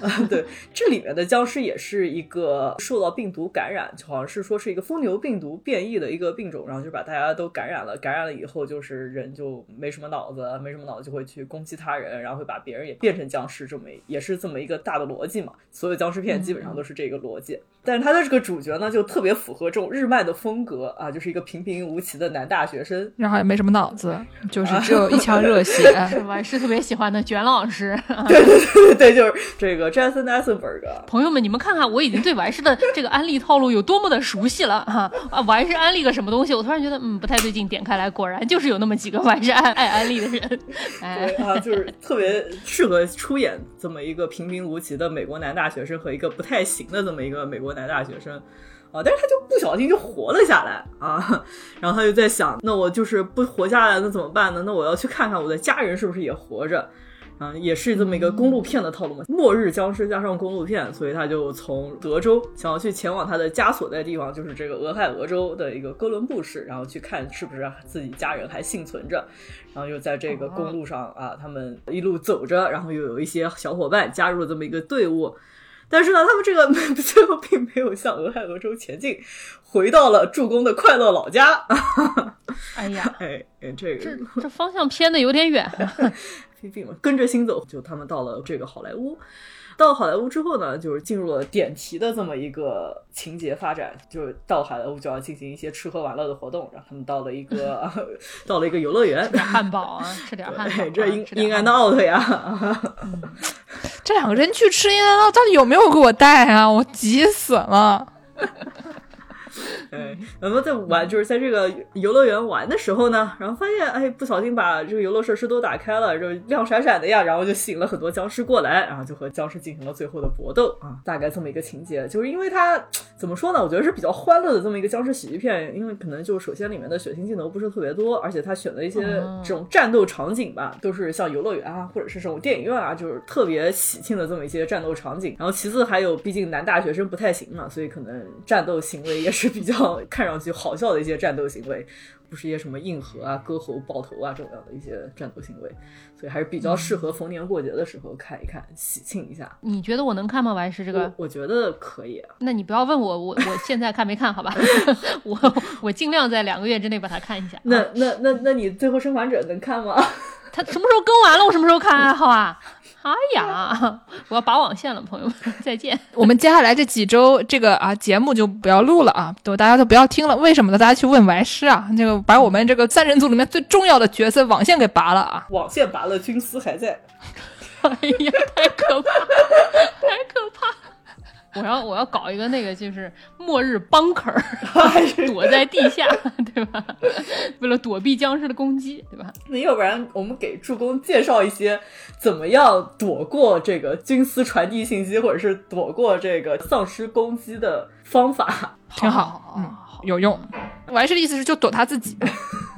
[SPEAKER 4] 啊，(laughs) 对，这里面的僵尸也是一个受到病毒感染，就好像是说是一个疯牛病毒变异的一个病种，然后就把大家都感染了。感染了以后，就是人就没什么脑子，没什么脑子就会去攻击他人，然后会把别人也变成僵尸，这么也是这么一个大的逻辑嘛。所有僵尸片基本上都是这个逻辑。但是他的这个主角呢，就特别符合这种日漫的风格啊，就是一个平平无奇的男大学生。
[SPEAKER 2] 然后也没什么脑子，就是只有一腔热血。(laughs)
[SPEAKER 3] 是吧？是特别喜欢的卷老师。
[SPEAKER 4] 对对，就是这个 Jason Eisenberg。
[SPEAKER 3] 朋友们，你们看看，我已经对完事的这个安利套路有多么的熟悉了 (laughs) 哈啊！完事安利个什么东西，我突然觉得嗯不太对劲，点开来果然就是有那么几个完事爱爱安利的人，哎 (laughs)
[SPEAKER 4] 对，啊，就是特别适合出演这么一个平平无奇的美国男大学生和一个不太行的这么一个美国男大学生。啊，但是他就不小心就活了下来 (laughs) 啊，然后他就在想，那我就是不活下来，那怎么办呢？那我要去看看我的家人是不是也活着。啊，也是这么一个公路片的套路嘛，末日僵尸加上公路片，所以他就从德州想要去前往他的家所在地方，就是这个俄亥俄州的一个哥伦布市，然后去看是不是自己家人还幸存着，然后又在这个公路上啊，他们一路走着，然后又有一些小伙伴加入了这么一个队伍。但是呢，他们这个 (laughs) 最后并没有向俄亥俄州前进，回到了助攻的快乐老家。(laughs)
[SPEAKER 3] 哎呀，
[SPEAKER 4] 哎，哎这个
[SPEAKER 3] 这这方向偏的有点远。(laughs)
[SPEAKER 4] 并并跟着心走，就他们到了这个好莱坞。到好莱坞之后呢，就是进入了点题的这么一个情节发展，就是到好莱坞就要进行一些吃喝玩乐的活动，然后他们到了一个 (laughs) 到了一个游乐园，
[SPEAKER 3] 吃点汉堡啊，(laughs) 吃点汉堡、啊，
[SPEAKER 4] 这应应该 out 呀。
[SPEAKER 2] 这两个人去吃 In and Out 到底有没有给我带啊？我急死了。(laughs)
[SPEAKER 4] 哎，然后在玩，就是在这个游乐园玩的时候呢，然后发现哎，不小心把这个游乐设施都打开了，就亮闪闪的呀，然后就吸引了很多僵尸过来，然后就和僵尸进行了最后的搏斗啊，大概这么一个情节。就是因为它怎么说呢？我觉得是比较欢乐的这么一个僵尸喜剧片，因为可能就首先里面的血腥镜头不是特别多，而且它选的一些这种战斗场景吧，都是像游乐园啊，或者是这种电影院啊，就是特别喜庆的这么一些战斗场景。然后其次还有，毕竟男大学生不太行嘛，所以可能战斗行为也是比较 (laughs) 看上去好笑的一些战斗行为，不是一些什么硬核啊、割喉、爆头啊这种样的一些战斗行为，所以还是比较适合逢年过节的时候看一看，喜庆一下。
[SPEAKER 3] 你觉得我能看吗？完事这个
[SPEAKER 4] 我，我觉得可以啊。
[SPEAKER 3] 那你不要问我，我我现在看没看？好吧，(laughs) 我我尽量在两个月之内把它看一下。
[SPEAKER 4] 那
[SPEAKER 3] 啊
[SPEAKER 4] 那那那你最后生还者能看吗？
[SPEAKER 3] 他什么时候更完了？我什么时候看爱好啊？哎呀，我要拔网线了，朋友们，再见。(laughs)
[SPEAKER 2] 我们接下来这几周这个啊节目就不要录了啊，都大家都不要听了。为什么呢？大家去问白师啊，这个把我们这个三人组里面最重要的角色网线给拔了啊。
[SPEAKER 4] 网线拔了，军师还在。(laughs)
[SPEAKER 3] 哎呀，太可怕，太可怕！我要我要搞一个那个就是末日 bunker，(laughs) 躲在地下，对吧？为了躲避僵尸的攻击，对吧？
[SPEAKER 4] 那要不然我们给助攻介绍一些怎么样躲过这个军司传递信息，或者是躲过这个丧尸攻击的方法。
[SPEAKER 2] 挺好，嗯，有用。完事的意思是就躲他自己，(laughs)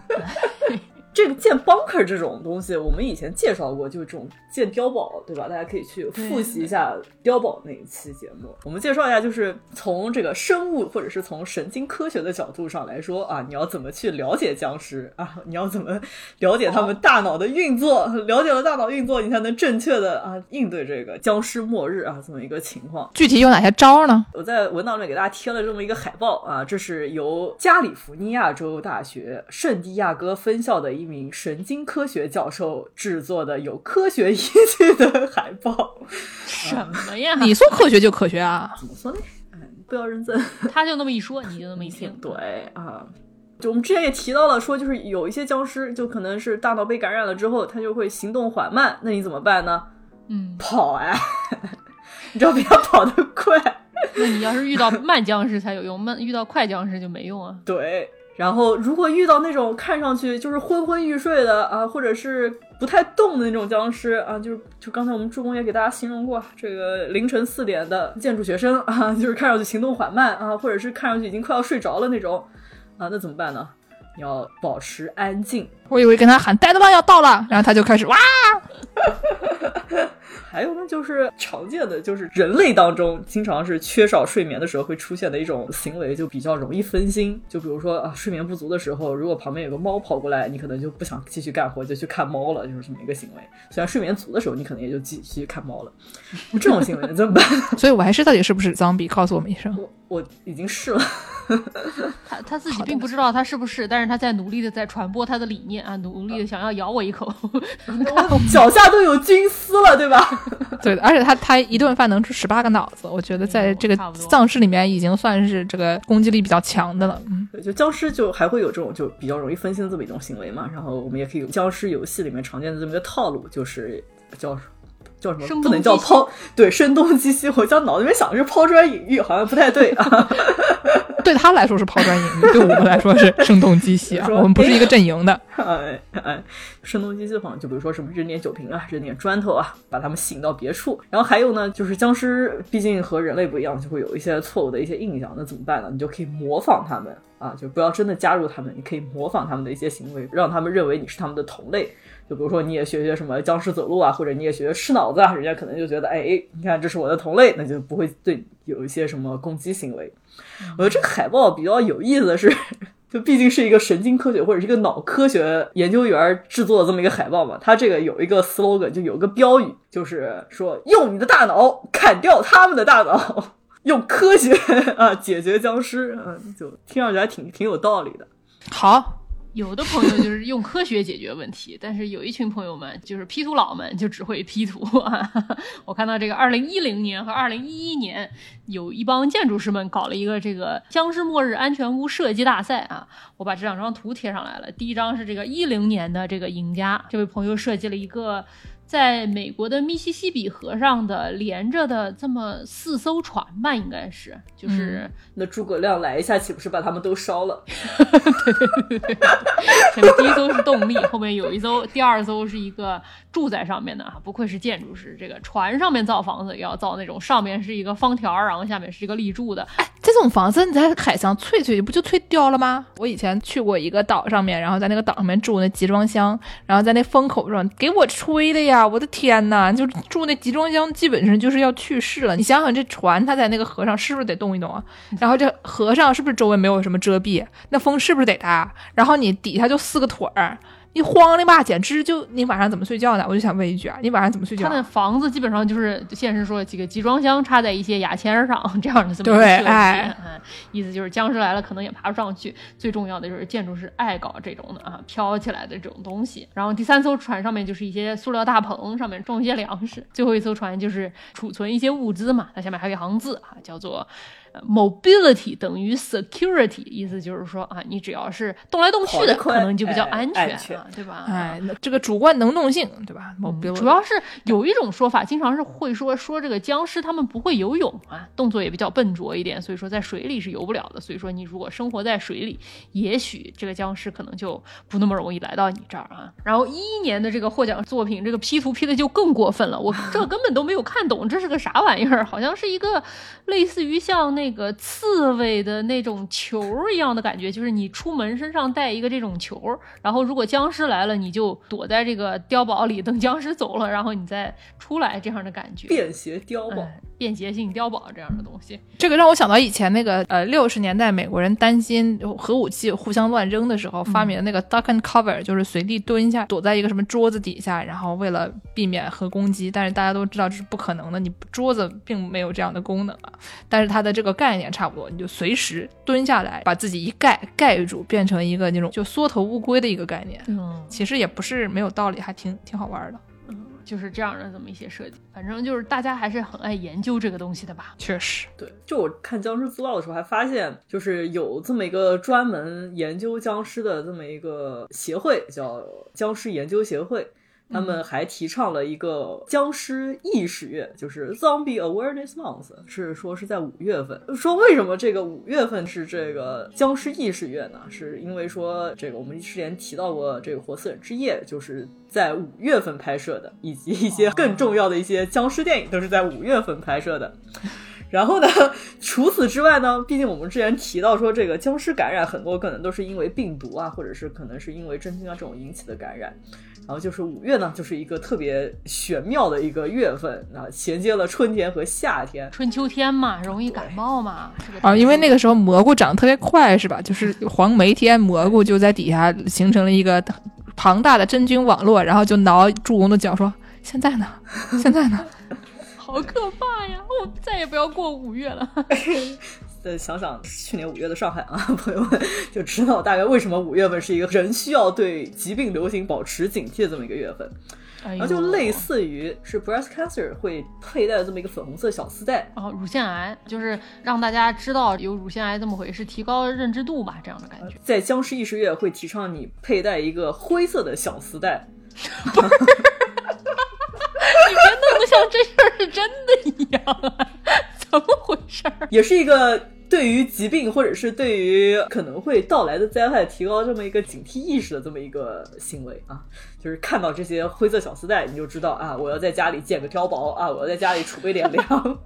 [SPEAKER 2] (laughs)
[SPEAKER 4] 这个建 bunker 这种东西，我们以前介绍过，就是这种建碉堡，对吧？大家可以去复习一下碉堡那一期节目。我们介绍一下，就是从这个生物或者是从神经科学的角度上来说啊，你要怎么去了解僵尸啊？你要怎么了解他们大脑的运作？了解了大脑运作，你才能正确的啊应对这个僵尸末日啊这么一个情况。
[SPEAKER 2] 具体有哪些招呢？
[SPEAKER 4] 我在文档里给大家贴了这么一个海报啊，这是由加利福尼亚州大学圣地亚哥分校的一名神经科学教授制作的有科学依据的海报。(laughs)
[SPEAKER 3] 什么呀？
[SPEAKER 2] 你说科学就科学啊，
[SPEAKER 4] 怎么说呢？哎，不要认真。(laughs)
[SPEAKER 3] 他就那么一说，你就那么一听。(laughs)
[SPEAKER 4] 对啊，就我们之前也提到了，说就是有一些僵尸，就可能是大脑被感染了之后，它就会行动缓慢，那你怎么办呢？
[SPEAKER 3] 嗯，
[SPEAKER 4] 跑啊！你知道不要跑得快。
[SPEAKER 3] 那你要是遇到慢僵尸才有用，慢遇到快僵尸就没用啊。
[SPEAKER 4] 对，然后如果遇到那种看上去就是昏昏欲睡的啊，或者是不太动的那种僵尸啊，就是就刚才我们助攻也给大家形容过，这个凌晨四点的建筑学生啊，就是看上去行动缓慢啊，或者是看上去已经快要睡着了那种啊，那怎么办呢？你要保持安静。
[SPEAKER 2] 我以为跟他喊戴德曼要到了，然后他就开始哇，(laughs)
[SPEAKER 4] 还有呢，就是常见的，就是人类当中经常是缺少睡眠的时候会出现的一种行为，就比较容易分心。就比如说啊，睡眠不足的时候，如果旁边有个猫跑过来，你可能就不想继续干活，就去看猫了，就是这么一个行为。虽然睡眠足的时候，你可能也就继续看猫了。这种行为怎么办？
[SPEAKER 2] 所以 (laughs) 我还是到底是不是脏逼？告诉我们一声。
[SPEAKER 4] 我我已经试了，(laughs)
[SPEAKER 3] 他他自己并不知道他是不是，但是他在努力的在传播他的理念啊，努力的想要咬我一口。(laughs)
[SPEAKER 4] 我 (laughs) 脚下都有菌丝了，对吧？(laughs)
[SPEAKER 2] 对的，而且他他一顿饭能吃十八个脑子，我觉得在这个丧尸里面已经算是这个攻击力比较强的了。嗯，
[SPEAKER 4] 对，就僵尸就还会有这种就比较容易分心的这么一种行为嘛。然后我们也可以有僵尸游戏里面常见的这么一个套路，就是叫叫什么？不能叫抛，对，声东击西。我像脑子里面想的是抛砖引玉，好像不太对啊。(laughs)
[SPEAKER 2] 对他来说是抛砖引玉，对我们来说是声东击西啊。(laughs) 我们不是一个阵营的。(laughs)
[SPEAKER 4] 哎哎，声东击西好像，就比如说什么扔点酒瓶啊，扔点砖头啊，把他们吸引到别处。然后还有呢，就是僵尸毕竟和人类不一样，就会有一些错误的一些印象，那怎么办呢？你就可以模仿他们啊，就不要真的加入他们，你可以模仿他们的一些行为，让他们认为你是他们的同类。就比如说，你也学学什么僵尸走路啊，或者你也学学吃脑子啊，人家可能就觉得，哎，你看这是我的同类，那就不会对有一些什么攻击行为。我觉得这个海报比较有意思的是，(laughs) 就毕竟是一个神经科学或者是一个脑科学研究员制作的这么一个海报嘛，它这个有一个 slogan，就有个标语，就是说用你的大脑砍掉他们的大脑，(laughs) 用科学 (laughs) 啊解决僵尸，嗯，就听上去还挺挺有道理的。
[SPEAKER 2] 好，
[SPEAKER 3] 有的朋友就是用科学解决问题，但是有一群朋友们就是 P 图佬们就只会 P 图。(laughs) 我看到这个二零一零年和二零一一年有一帮建筑师们搞了一个这个僵尸末日安全屋设计大赛啊，我把这两张图贴上来了。第一张是这个一零年的这个赢家，这位朋友设计了一个在美国的密西西比河上的连着的这么四艘船吧，应该是，就是
[SPEAKER 4] 那诸葛亮来一下，岂不是把他们都烧了？
[SPEAKER 3] 前面第一艘是动力，后面有一艘，第二艘是一个住在上面的啊，不愧是建筑师，这个船上面造房子也要造那种上面是一个方条，然后下面是一个立柱的，哎
[SPEAKER 2] 这种房子你在海上脆脆，不就脆掉了吗？我以前去过一个岛上面，然后在那个岛上面住那集装箱，然后在那风口上给我吹的呀！我的天呐，就住那集装箱，基本上就是要去世了。你想想，这船它在那个河上是不是得动一动啊？然后这河上是不是周围没有什么遮蔽？那风是不是得大？然后你底下就四个腿儿。你慌的吧，简直就你晚上怎么睡觉呢？我就想问一句啊，你晚上怎么睡觉？
[SPEAKER 3] 他的房子基本上就是现实说几个集装箱插在一些牙签上这样的这么一个设计，
[SPEAKER 2] 哎
[SPEAKER 3] 嗯，意思就是僵尸来了可能也爬不上去。最重要的就是建筑师爱搞这种的啊，飘起来的这种东西。然后第三艘船上面就是一些塑料大棚，上面种一些粮食。最后一艘船就是储存一些物资嘛，它下面还有一行字啊，叫做。呃 mobility 等于 security，意思就是说啊，你只要是动来动去的，可能就比较
[SPEAKER 4] 哎
[SPEAKER 3] 安全
[SPEAKER 4] 安全
[SPEAKER 3] 啊，对吧？
[SPEAKER 2] 哎，这个主观能动性，对吧？
[SPEAKER 3] 主要是有一种说法，经常是会说说这个僵尸他们不会游泳啊，动作也比较笨拙一点，所以说在水里是游不了的。所以说你如果生活在水里，也许这个僵尸可能就不那么容易来到你这儿啊。然后一一年的这个获奖作品，这个 P 图 P 的就更过分了，我这根本都没有看懂这是个啥玩意儿，好像是一个类似于像那个刺猬的那种球儿一样的感觉，就是你出门身上带一个这种球儿，然后如果僵尸来了，你就躲在这个碉堡里，等僵尸走了，然后你再出来，这样的感觉。
[SPEAKER 4] 便携碉堡，
[SPEAKER 3] 哎便捷性碉堡这样的东西，
[SPEAKER 2] 这个让我想到以前那个呃六十年代美国人担心核武器互相乱扔的时候发明的那个 duck and cover，、就是随地蹲下，躲在一个什么桌子底下，然后为了避免核攻击，但是大家都知道这是不可能的，你桌子并没有这样的功能啊。但是它的这个概念差不多，你就随时蹲下来，把自己一盖盖住，变成一个那种就缩头乌龟的一个概念。
[SPEAKER 3] 嗯，
[SPEAKER 2] 其实也不是没有道理，还挺挺好玩的。
[SPEAKER 3] 就是这样的这么一些设计。反正就是大家还是很爱研究这个东西的吧。
[SPEAKER 2] 确实，
[SPEAKER 4] 对，就我看僵尸资料的时候，还发现就是有这么一个专门研究僵尸的这么一个协会，叫僵尸研究协会。他们还提倡了一个僵尸意识月，就是 Zombie Awareness Month，是说是在五月份。说为什么这个五月份是这个僵尸意识月呢？是因为说这个我们之前提到过，这个《活死人之夜》就是在五月份拍摄的，以及一些更重要的一些僵尸电影都是在五月份拍摄的。然后呢，(laughs) 除此之外呢，毕竟我们之前提到说，这个僵尸感染很多可能都是因为病毒啊，或者是可能是因为真菌啊这种引起的感染。然后就是五月呢，就是一个特别玄妙的一个月份啊，衔接了春天和夏天。
[SPEAKER 3] 春秋天嘛，容易感冒嘛。
[SPEAKER 2] 啊，因为那个时候蘑菇长得特别快，是吧？就是黄梅天，蘑菇就在底下形成了一个庞大的真菌网络，然后就挠祝融的脚说：“现在呢？现在呢
[SPEAKER 3] 好可怕呀！我再也不要过五月了。(laughs)
[SPEAKER 4] 再想想去年五月的上海啊，(laughs) 朋友们就知道大概为什么五月份是一个人需要对疾病流行保持警惕的这么一个月份。然后就类似于是 breast cancer 会佩戴的这么一个粉红色小丝带，
[SPEAKER 3] 哦，乳腺癌就是让大家知道有乳腺癌这么回事，提高认知度吧，这样的感觉。
[SPEAKER 4] 在僵尸意识月会提倡你佩戴一个灰色的小丝带，(laughs) (laughs)
[SPEAKER 3] 你别弄得像这事儿是真的一样啊！怎么回事儿？(laughs)
[SPEAKER 4] 也是一个对于疾病或者是对于可能会到来的灾害提高这么一个警惕意识的这么一个行为啊。就是看到这些灰色小丝带，你就知道啊，我要在家里建个碉堡啊，我要在家里储备点粮。？”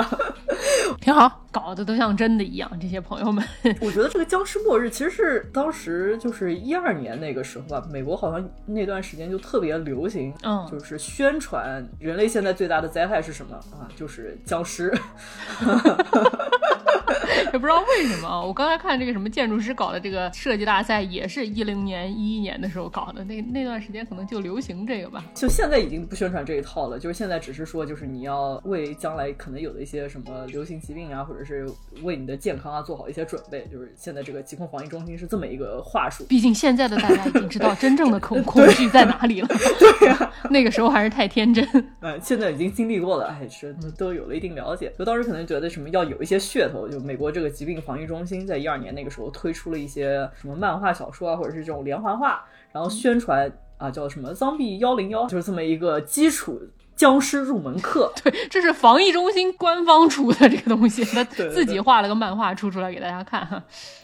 [SPEAKER 4] (laughs)
[SPEAKER 2] 挺好。
[SPEAKER 3] 搞得都像真的一样，这些朋友们。
[SPEAKER 4] 我觉得这个僵尸末日其实是当时就是一二年那个时候吧，美国好像那段时间就特别流行，
[SPEAKER 3] 嗯
[SPEAKER 4] 就是宣传人类现在最大的灾害是什么啊？就是僵尸。(laughs)
[SPEAKER 3] 也不知道为什么啊，我刚才看这个什么建筑师搞的这个设计大赛，也是一零年、一一年的时候搞的，那那段时间可能就流行这个吧。
[SPEAKER 4] 就现在已经不宣传这一套了，就是现在只是说，就是你要为将来可能有的一些什么流行疾病啊，或者是为你的健康啊做好一些准备。就是现在这个疾控防疫中心是这么一个话术。
[SPEAKER 3] 毕竟现在的大家已经知道 (laughs) 真正的恐恐惧在哪里了。对呀、(laughs) 那个时候还是太天真。(laughs)
[SPEAKER 4] 嗯，现在已经经历过了，哎，是都有了一定了解。就当时可能觉得什么要有一些噱头，就美国这个疾病防御中心在一二年那个时候推出了一些什么漫画小说啊，或者是这种连环画，然后宣传啊，叫什么《Zombie 幺零幺》，就是这么一个基础僵尸入门课。
[SPEAKER 3] 对这是防疫中心官方出的这个东西，他自己画了个漫画出出来给大家看哈。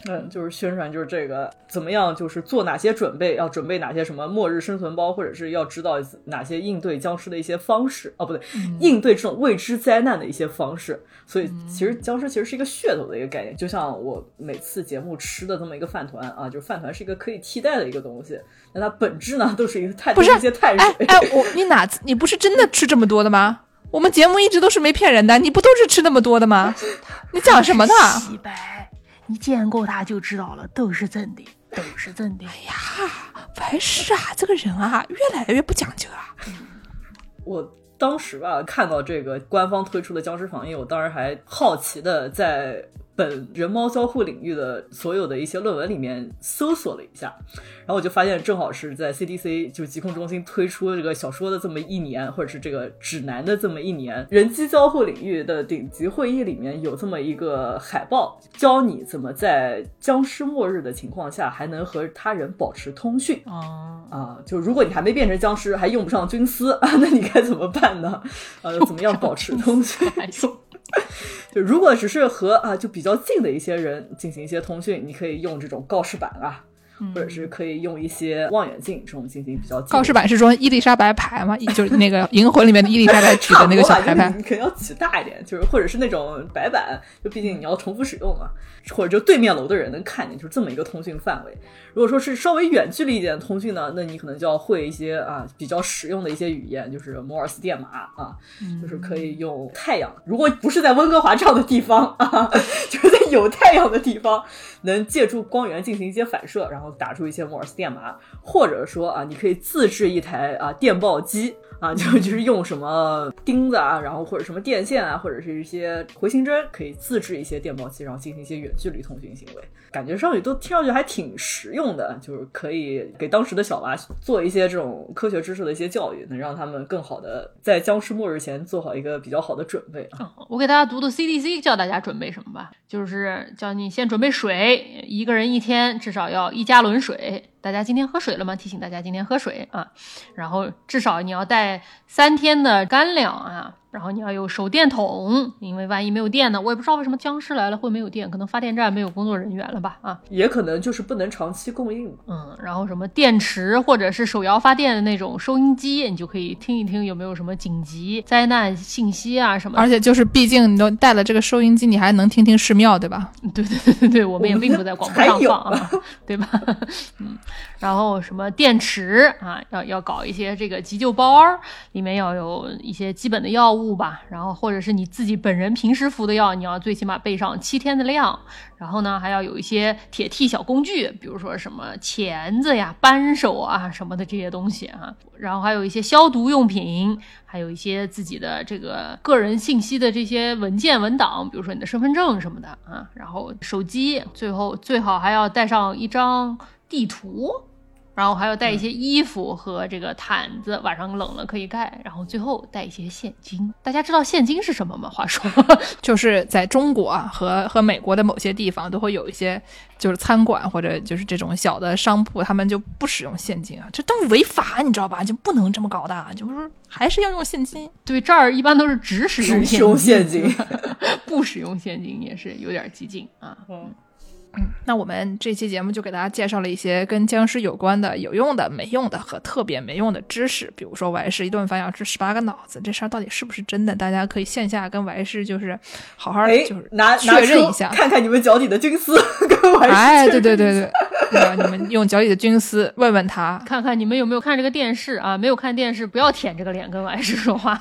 [SPEAKER 4] 嗯，就是宣传就是这个怎么样，就是做哪些准备，要准备哪些什么末日生存包，或者是要知道哪些应对僵尸的一些方式。哦，不对，应对这种未知灾难的一些方式。所以其实僵尸其实是一个噱头的一个概念，就像我每次节目吃的这么一个饭团啊，就是饭团是一个可以替代的一个东西，那它本质呢都是一个碳
[SPEAKER 2] 不是
[SPEAKER 4] 一些碳水。
[SPEAKER 2] 哎哎，我你哪次你不是真的吃这么多的吗？我们节目一直都是没骗人的，你不都是吃那么多的吗？你讲什么呢？
[SPEAKER 3] 洗白，你见过他就知道了，都是真的，都是真的。
[SPEAKER 2] 哎呀，白石啊，这个人啊，越来越不讲究啊。
[SPEAKER 4] 我当时吧看到这个官方推出的僵尸防疫，我当时还好奇的在本人猫交互领域的所有的一些论文里面搜索了一下，然后我就发现正好是在 CDC 就是疾控中心推出这个小说的这么一年，或者是这个指南的这么一年，人机交互领域的顶级会议里面有这么一个海报，教你怎么在僵尸末日的情况下还能和他人保持通讯。
[SPEAKER 3] 哦，
[SPEAKER 4] 啊，就如果你还没变成僵尸，还用不上军丝啊，(laughs) 那你该怎么办呢？呃，怎么样保持通讯？(laughs) (laughs) 就如果只是和啊就比较近的一些人进行一些通讯，你可以用这种告示板啊，或者是可以用一些望远镜这种进行比较
[SPEAKER 2] 告示板是说伊丽莎白牌吗？就是那个《银魂》里面的伊丽莎白举的那个小牌 (laughs) 牌。
[SPEAKER 4] 你肯定要举大一点，就是或者是那种白板，就毕竟你要重复使用嘛，或者就对面楼的人能看见，就是这么一个通讯范围。如果说是稍微远距离一点的通讯呢，那你可能就要会一些啊比较实用的一些语言，就是摩尔斯电码啊，就是可以用太阳。如果不是在温哥华这样的地方啊，(laughs) 就是在有太阳的地方，能借助光源进行一些反射，然后打出一些摩尔斯电码，或者说啊，你可以自制一台啊电报机。啊，就就是用什么钉子啊，然后或者什么电线啊，或者是一些回形针，可以自制一些电报机，然后进行一些远距离通讯行为。感觉上去都听上去还挺实用的，就是可以给当时的小娃做一些这种科学知识的一些教育，能让他们更好的在僵尸末日前做好一个比较好的准备啊。
[SPEAKER 3] 我给大家读读 CDC 教大家准备什么吧，就是叫你先准备水，一个人一天至少要一加仑水。大家今天喝水了吗？提醒大家今天喝水啊。然后至少你要带三天的干粮啊。然后你要有手电筒，因为万一没有电呢，我也不知道为什么僵尸来了会没有电，可能发电站没有工作人员了吧？啊，
[SPEAKER 4] 也可能就是不能长期供应。
[SPEAKER 3] 嗯，然后什么电池或者是手摇发电的那种收音机，你就可以听一听有没有什么紧急灾难信息啊什么。
[SPEAKER 2] 而且就是，毕竟你都带了这个收音机，你还能听听寺庙，对吧？
[SPEAKER 3] 对对对对对，我们也并不在广播上放啊，(laughs) 对吧？(laughs) 嗯，然后什么电池啊，要要搞一些这个急救包，里面要有一些基本的药物吧，然后或者是你自己本人平时服的药，你要最起码备上七天的量。然后呢，还要有一些铁剔小工具，比如说什么钳子呀、扳手啊什么的这些东西啊，然后还有一些消毒用品，还有一些自己的这个个人信息的这些文件文档，比如说你的身份证什么的啊，然后手机，最后最好还要带上一张地图。然后还要带一些衣服和这个毯子，晚上冷了可以盖。然后最后带一些现金。大家知道现金是什么吗？话说，(laughs)
[SPEAKER 2] 就是在中国啊和和美国的某些地方都会有一些，就是餐馆或者就是这种小的商铺，他们就不使用现金啊，这都违法，你知道吧？就不能这么搞的，就是还是要用现金。
[SPEAKER 3] 对这儿一般都是只使用
[SPEAKER 4] 只用
[SPEAKER 3] 现
[SPEAKER 4] 现金，(laughs)
[SPEAKER 3] 不使用现金也是有点激进啊。
[SPEAKER 4] 嗯，
[SPEAKER 2] 那我们这期节目就给大家介绍了一些跟僵尸有关的有用的、没用的和特别没用的知识，比如说王师一顿饭要吃十八个脑子，这事儿到底是不是真的？大家可以线下跟王师就是好好
[SPEAKER 4] 哎
[SPEAKER 2] 就是，
[SPEAKER 4] 拿
[SPEAKER 2] 确认一下。
[SPEAKER 4] 看看你们脚底的菌丝，跟完
[SPEAKER 2] 哎，
[SPEAKER 4] 事
[SPEAKER 2] 对对对对，对？你们用脚底的菌丝问问他，
[SPEAKER 3] 看看你们有没有看这个电视啊？没有看电视，不要舔这个脸跟王师说话。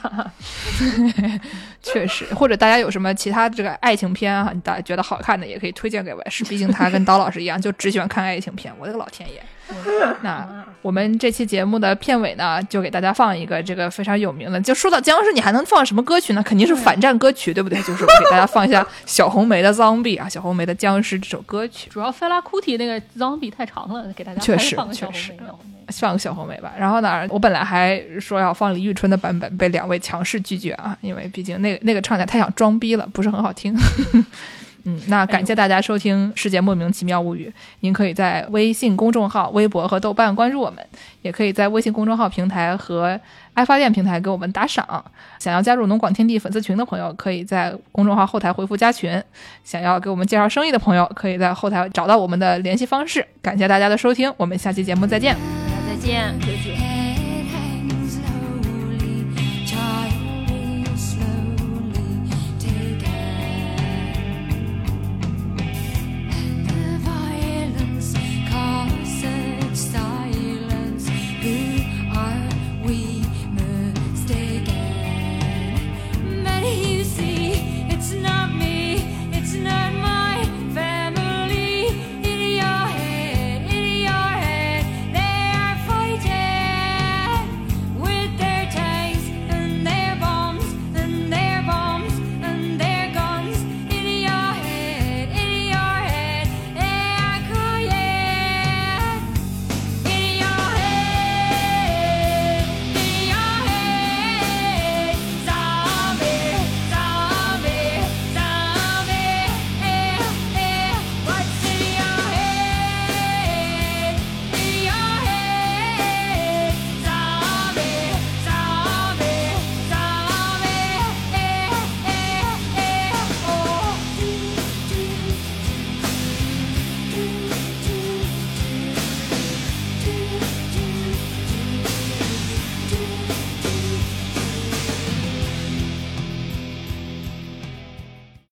[SPEAKER 3] (laughs)
[SPEAKER 2] 确实，或者大家有什么其他这个爱情片啊，大家觉得好看的也可以推荐给我。是，毕竟他跟刀老师一样，就只喜欢看爱情片。我的个老天爷！(laughs) 那我们这期节目的片尾呢，就给大家放一个这个非常有名的。就说到僵尸，你还能放什么歌曲呢？肯定是反战歌曲，对不对？就是我给大家放一下小红梅的《Zombie》啊，小红梅的《僵尸》这首歌曲，
[SPEAKER 3] 主要费拉库提那个 zombie 太长了，给大家
[SPEAKER 2] 确实确实放个小红梅吧。然后呢，我本来还说要放李宇春的版本，被两位强势拒绝啊，因为毕竟那个那个唱起来太想装逼了，不是很好听。嗯，那感谢大家收听《世界莫名其妙物语》。您可以在微信公众号、微博和豆瓣关注我们，也可以在微信公众号平台和爱发电平台给我们打赏。想要加入农广天地粉丝群的朋友，可以在公众号后台回复“加群”。想要给我们介绍生意的朋友，可以在后台找到我们的联系方式。感谢大家的收听，我们下期节目再见。
[SPEAKER 3] 再见。
[SPEAKER 4] 再见。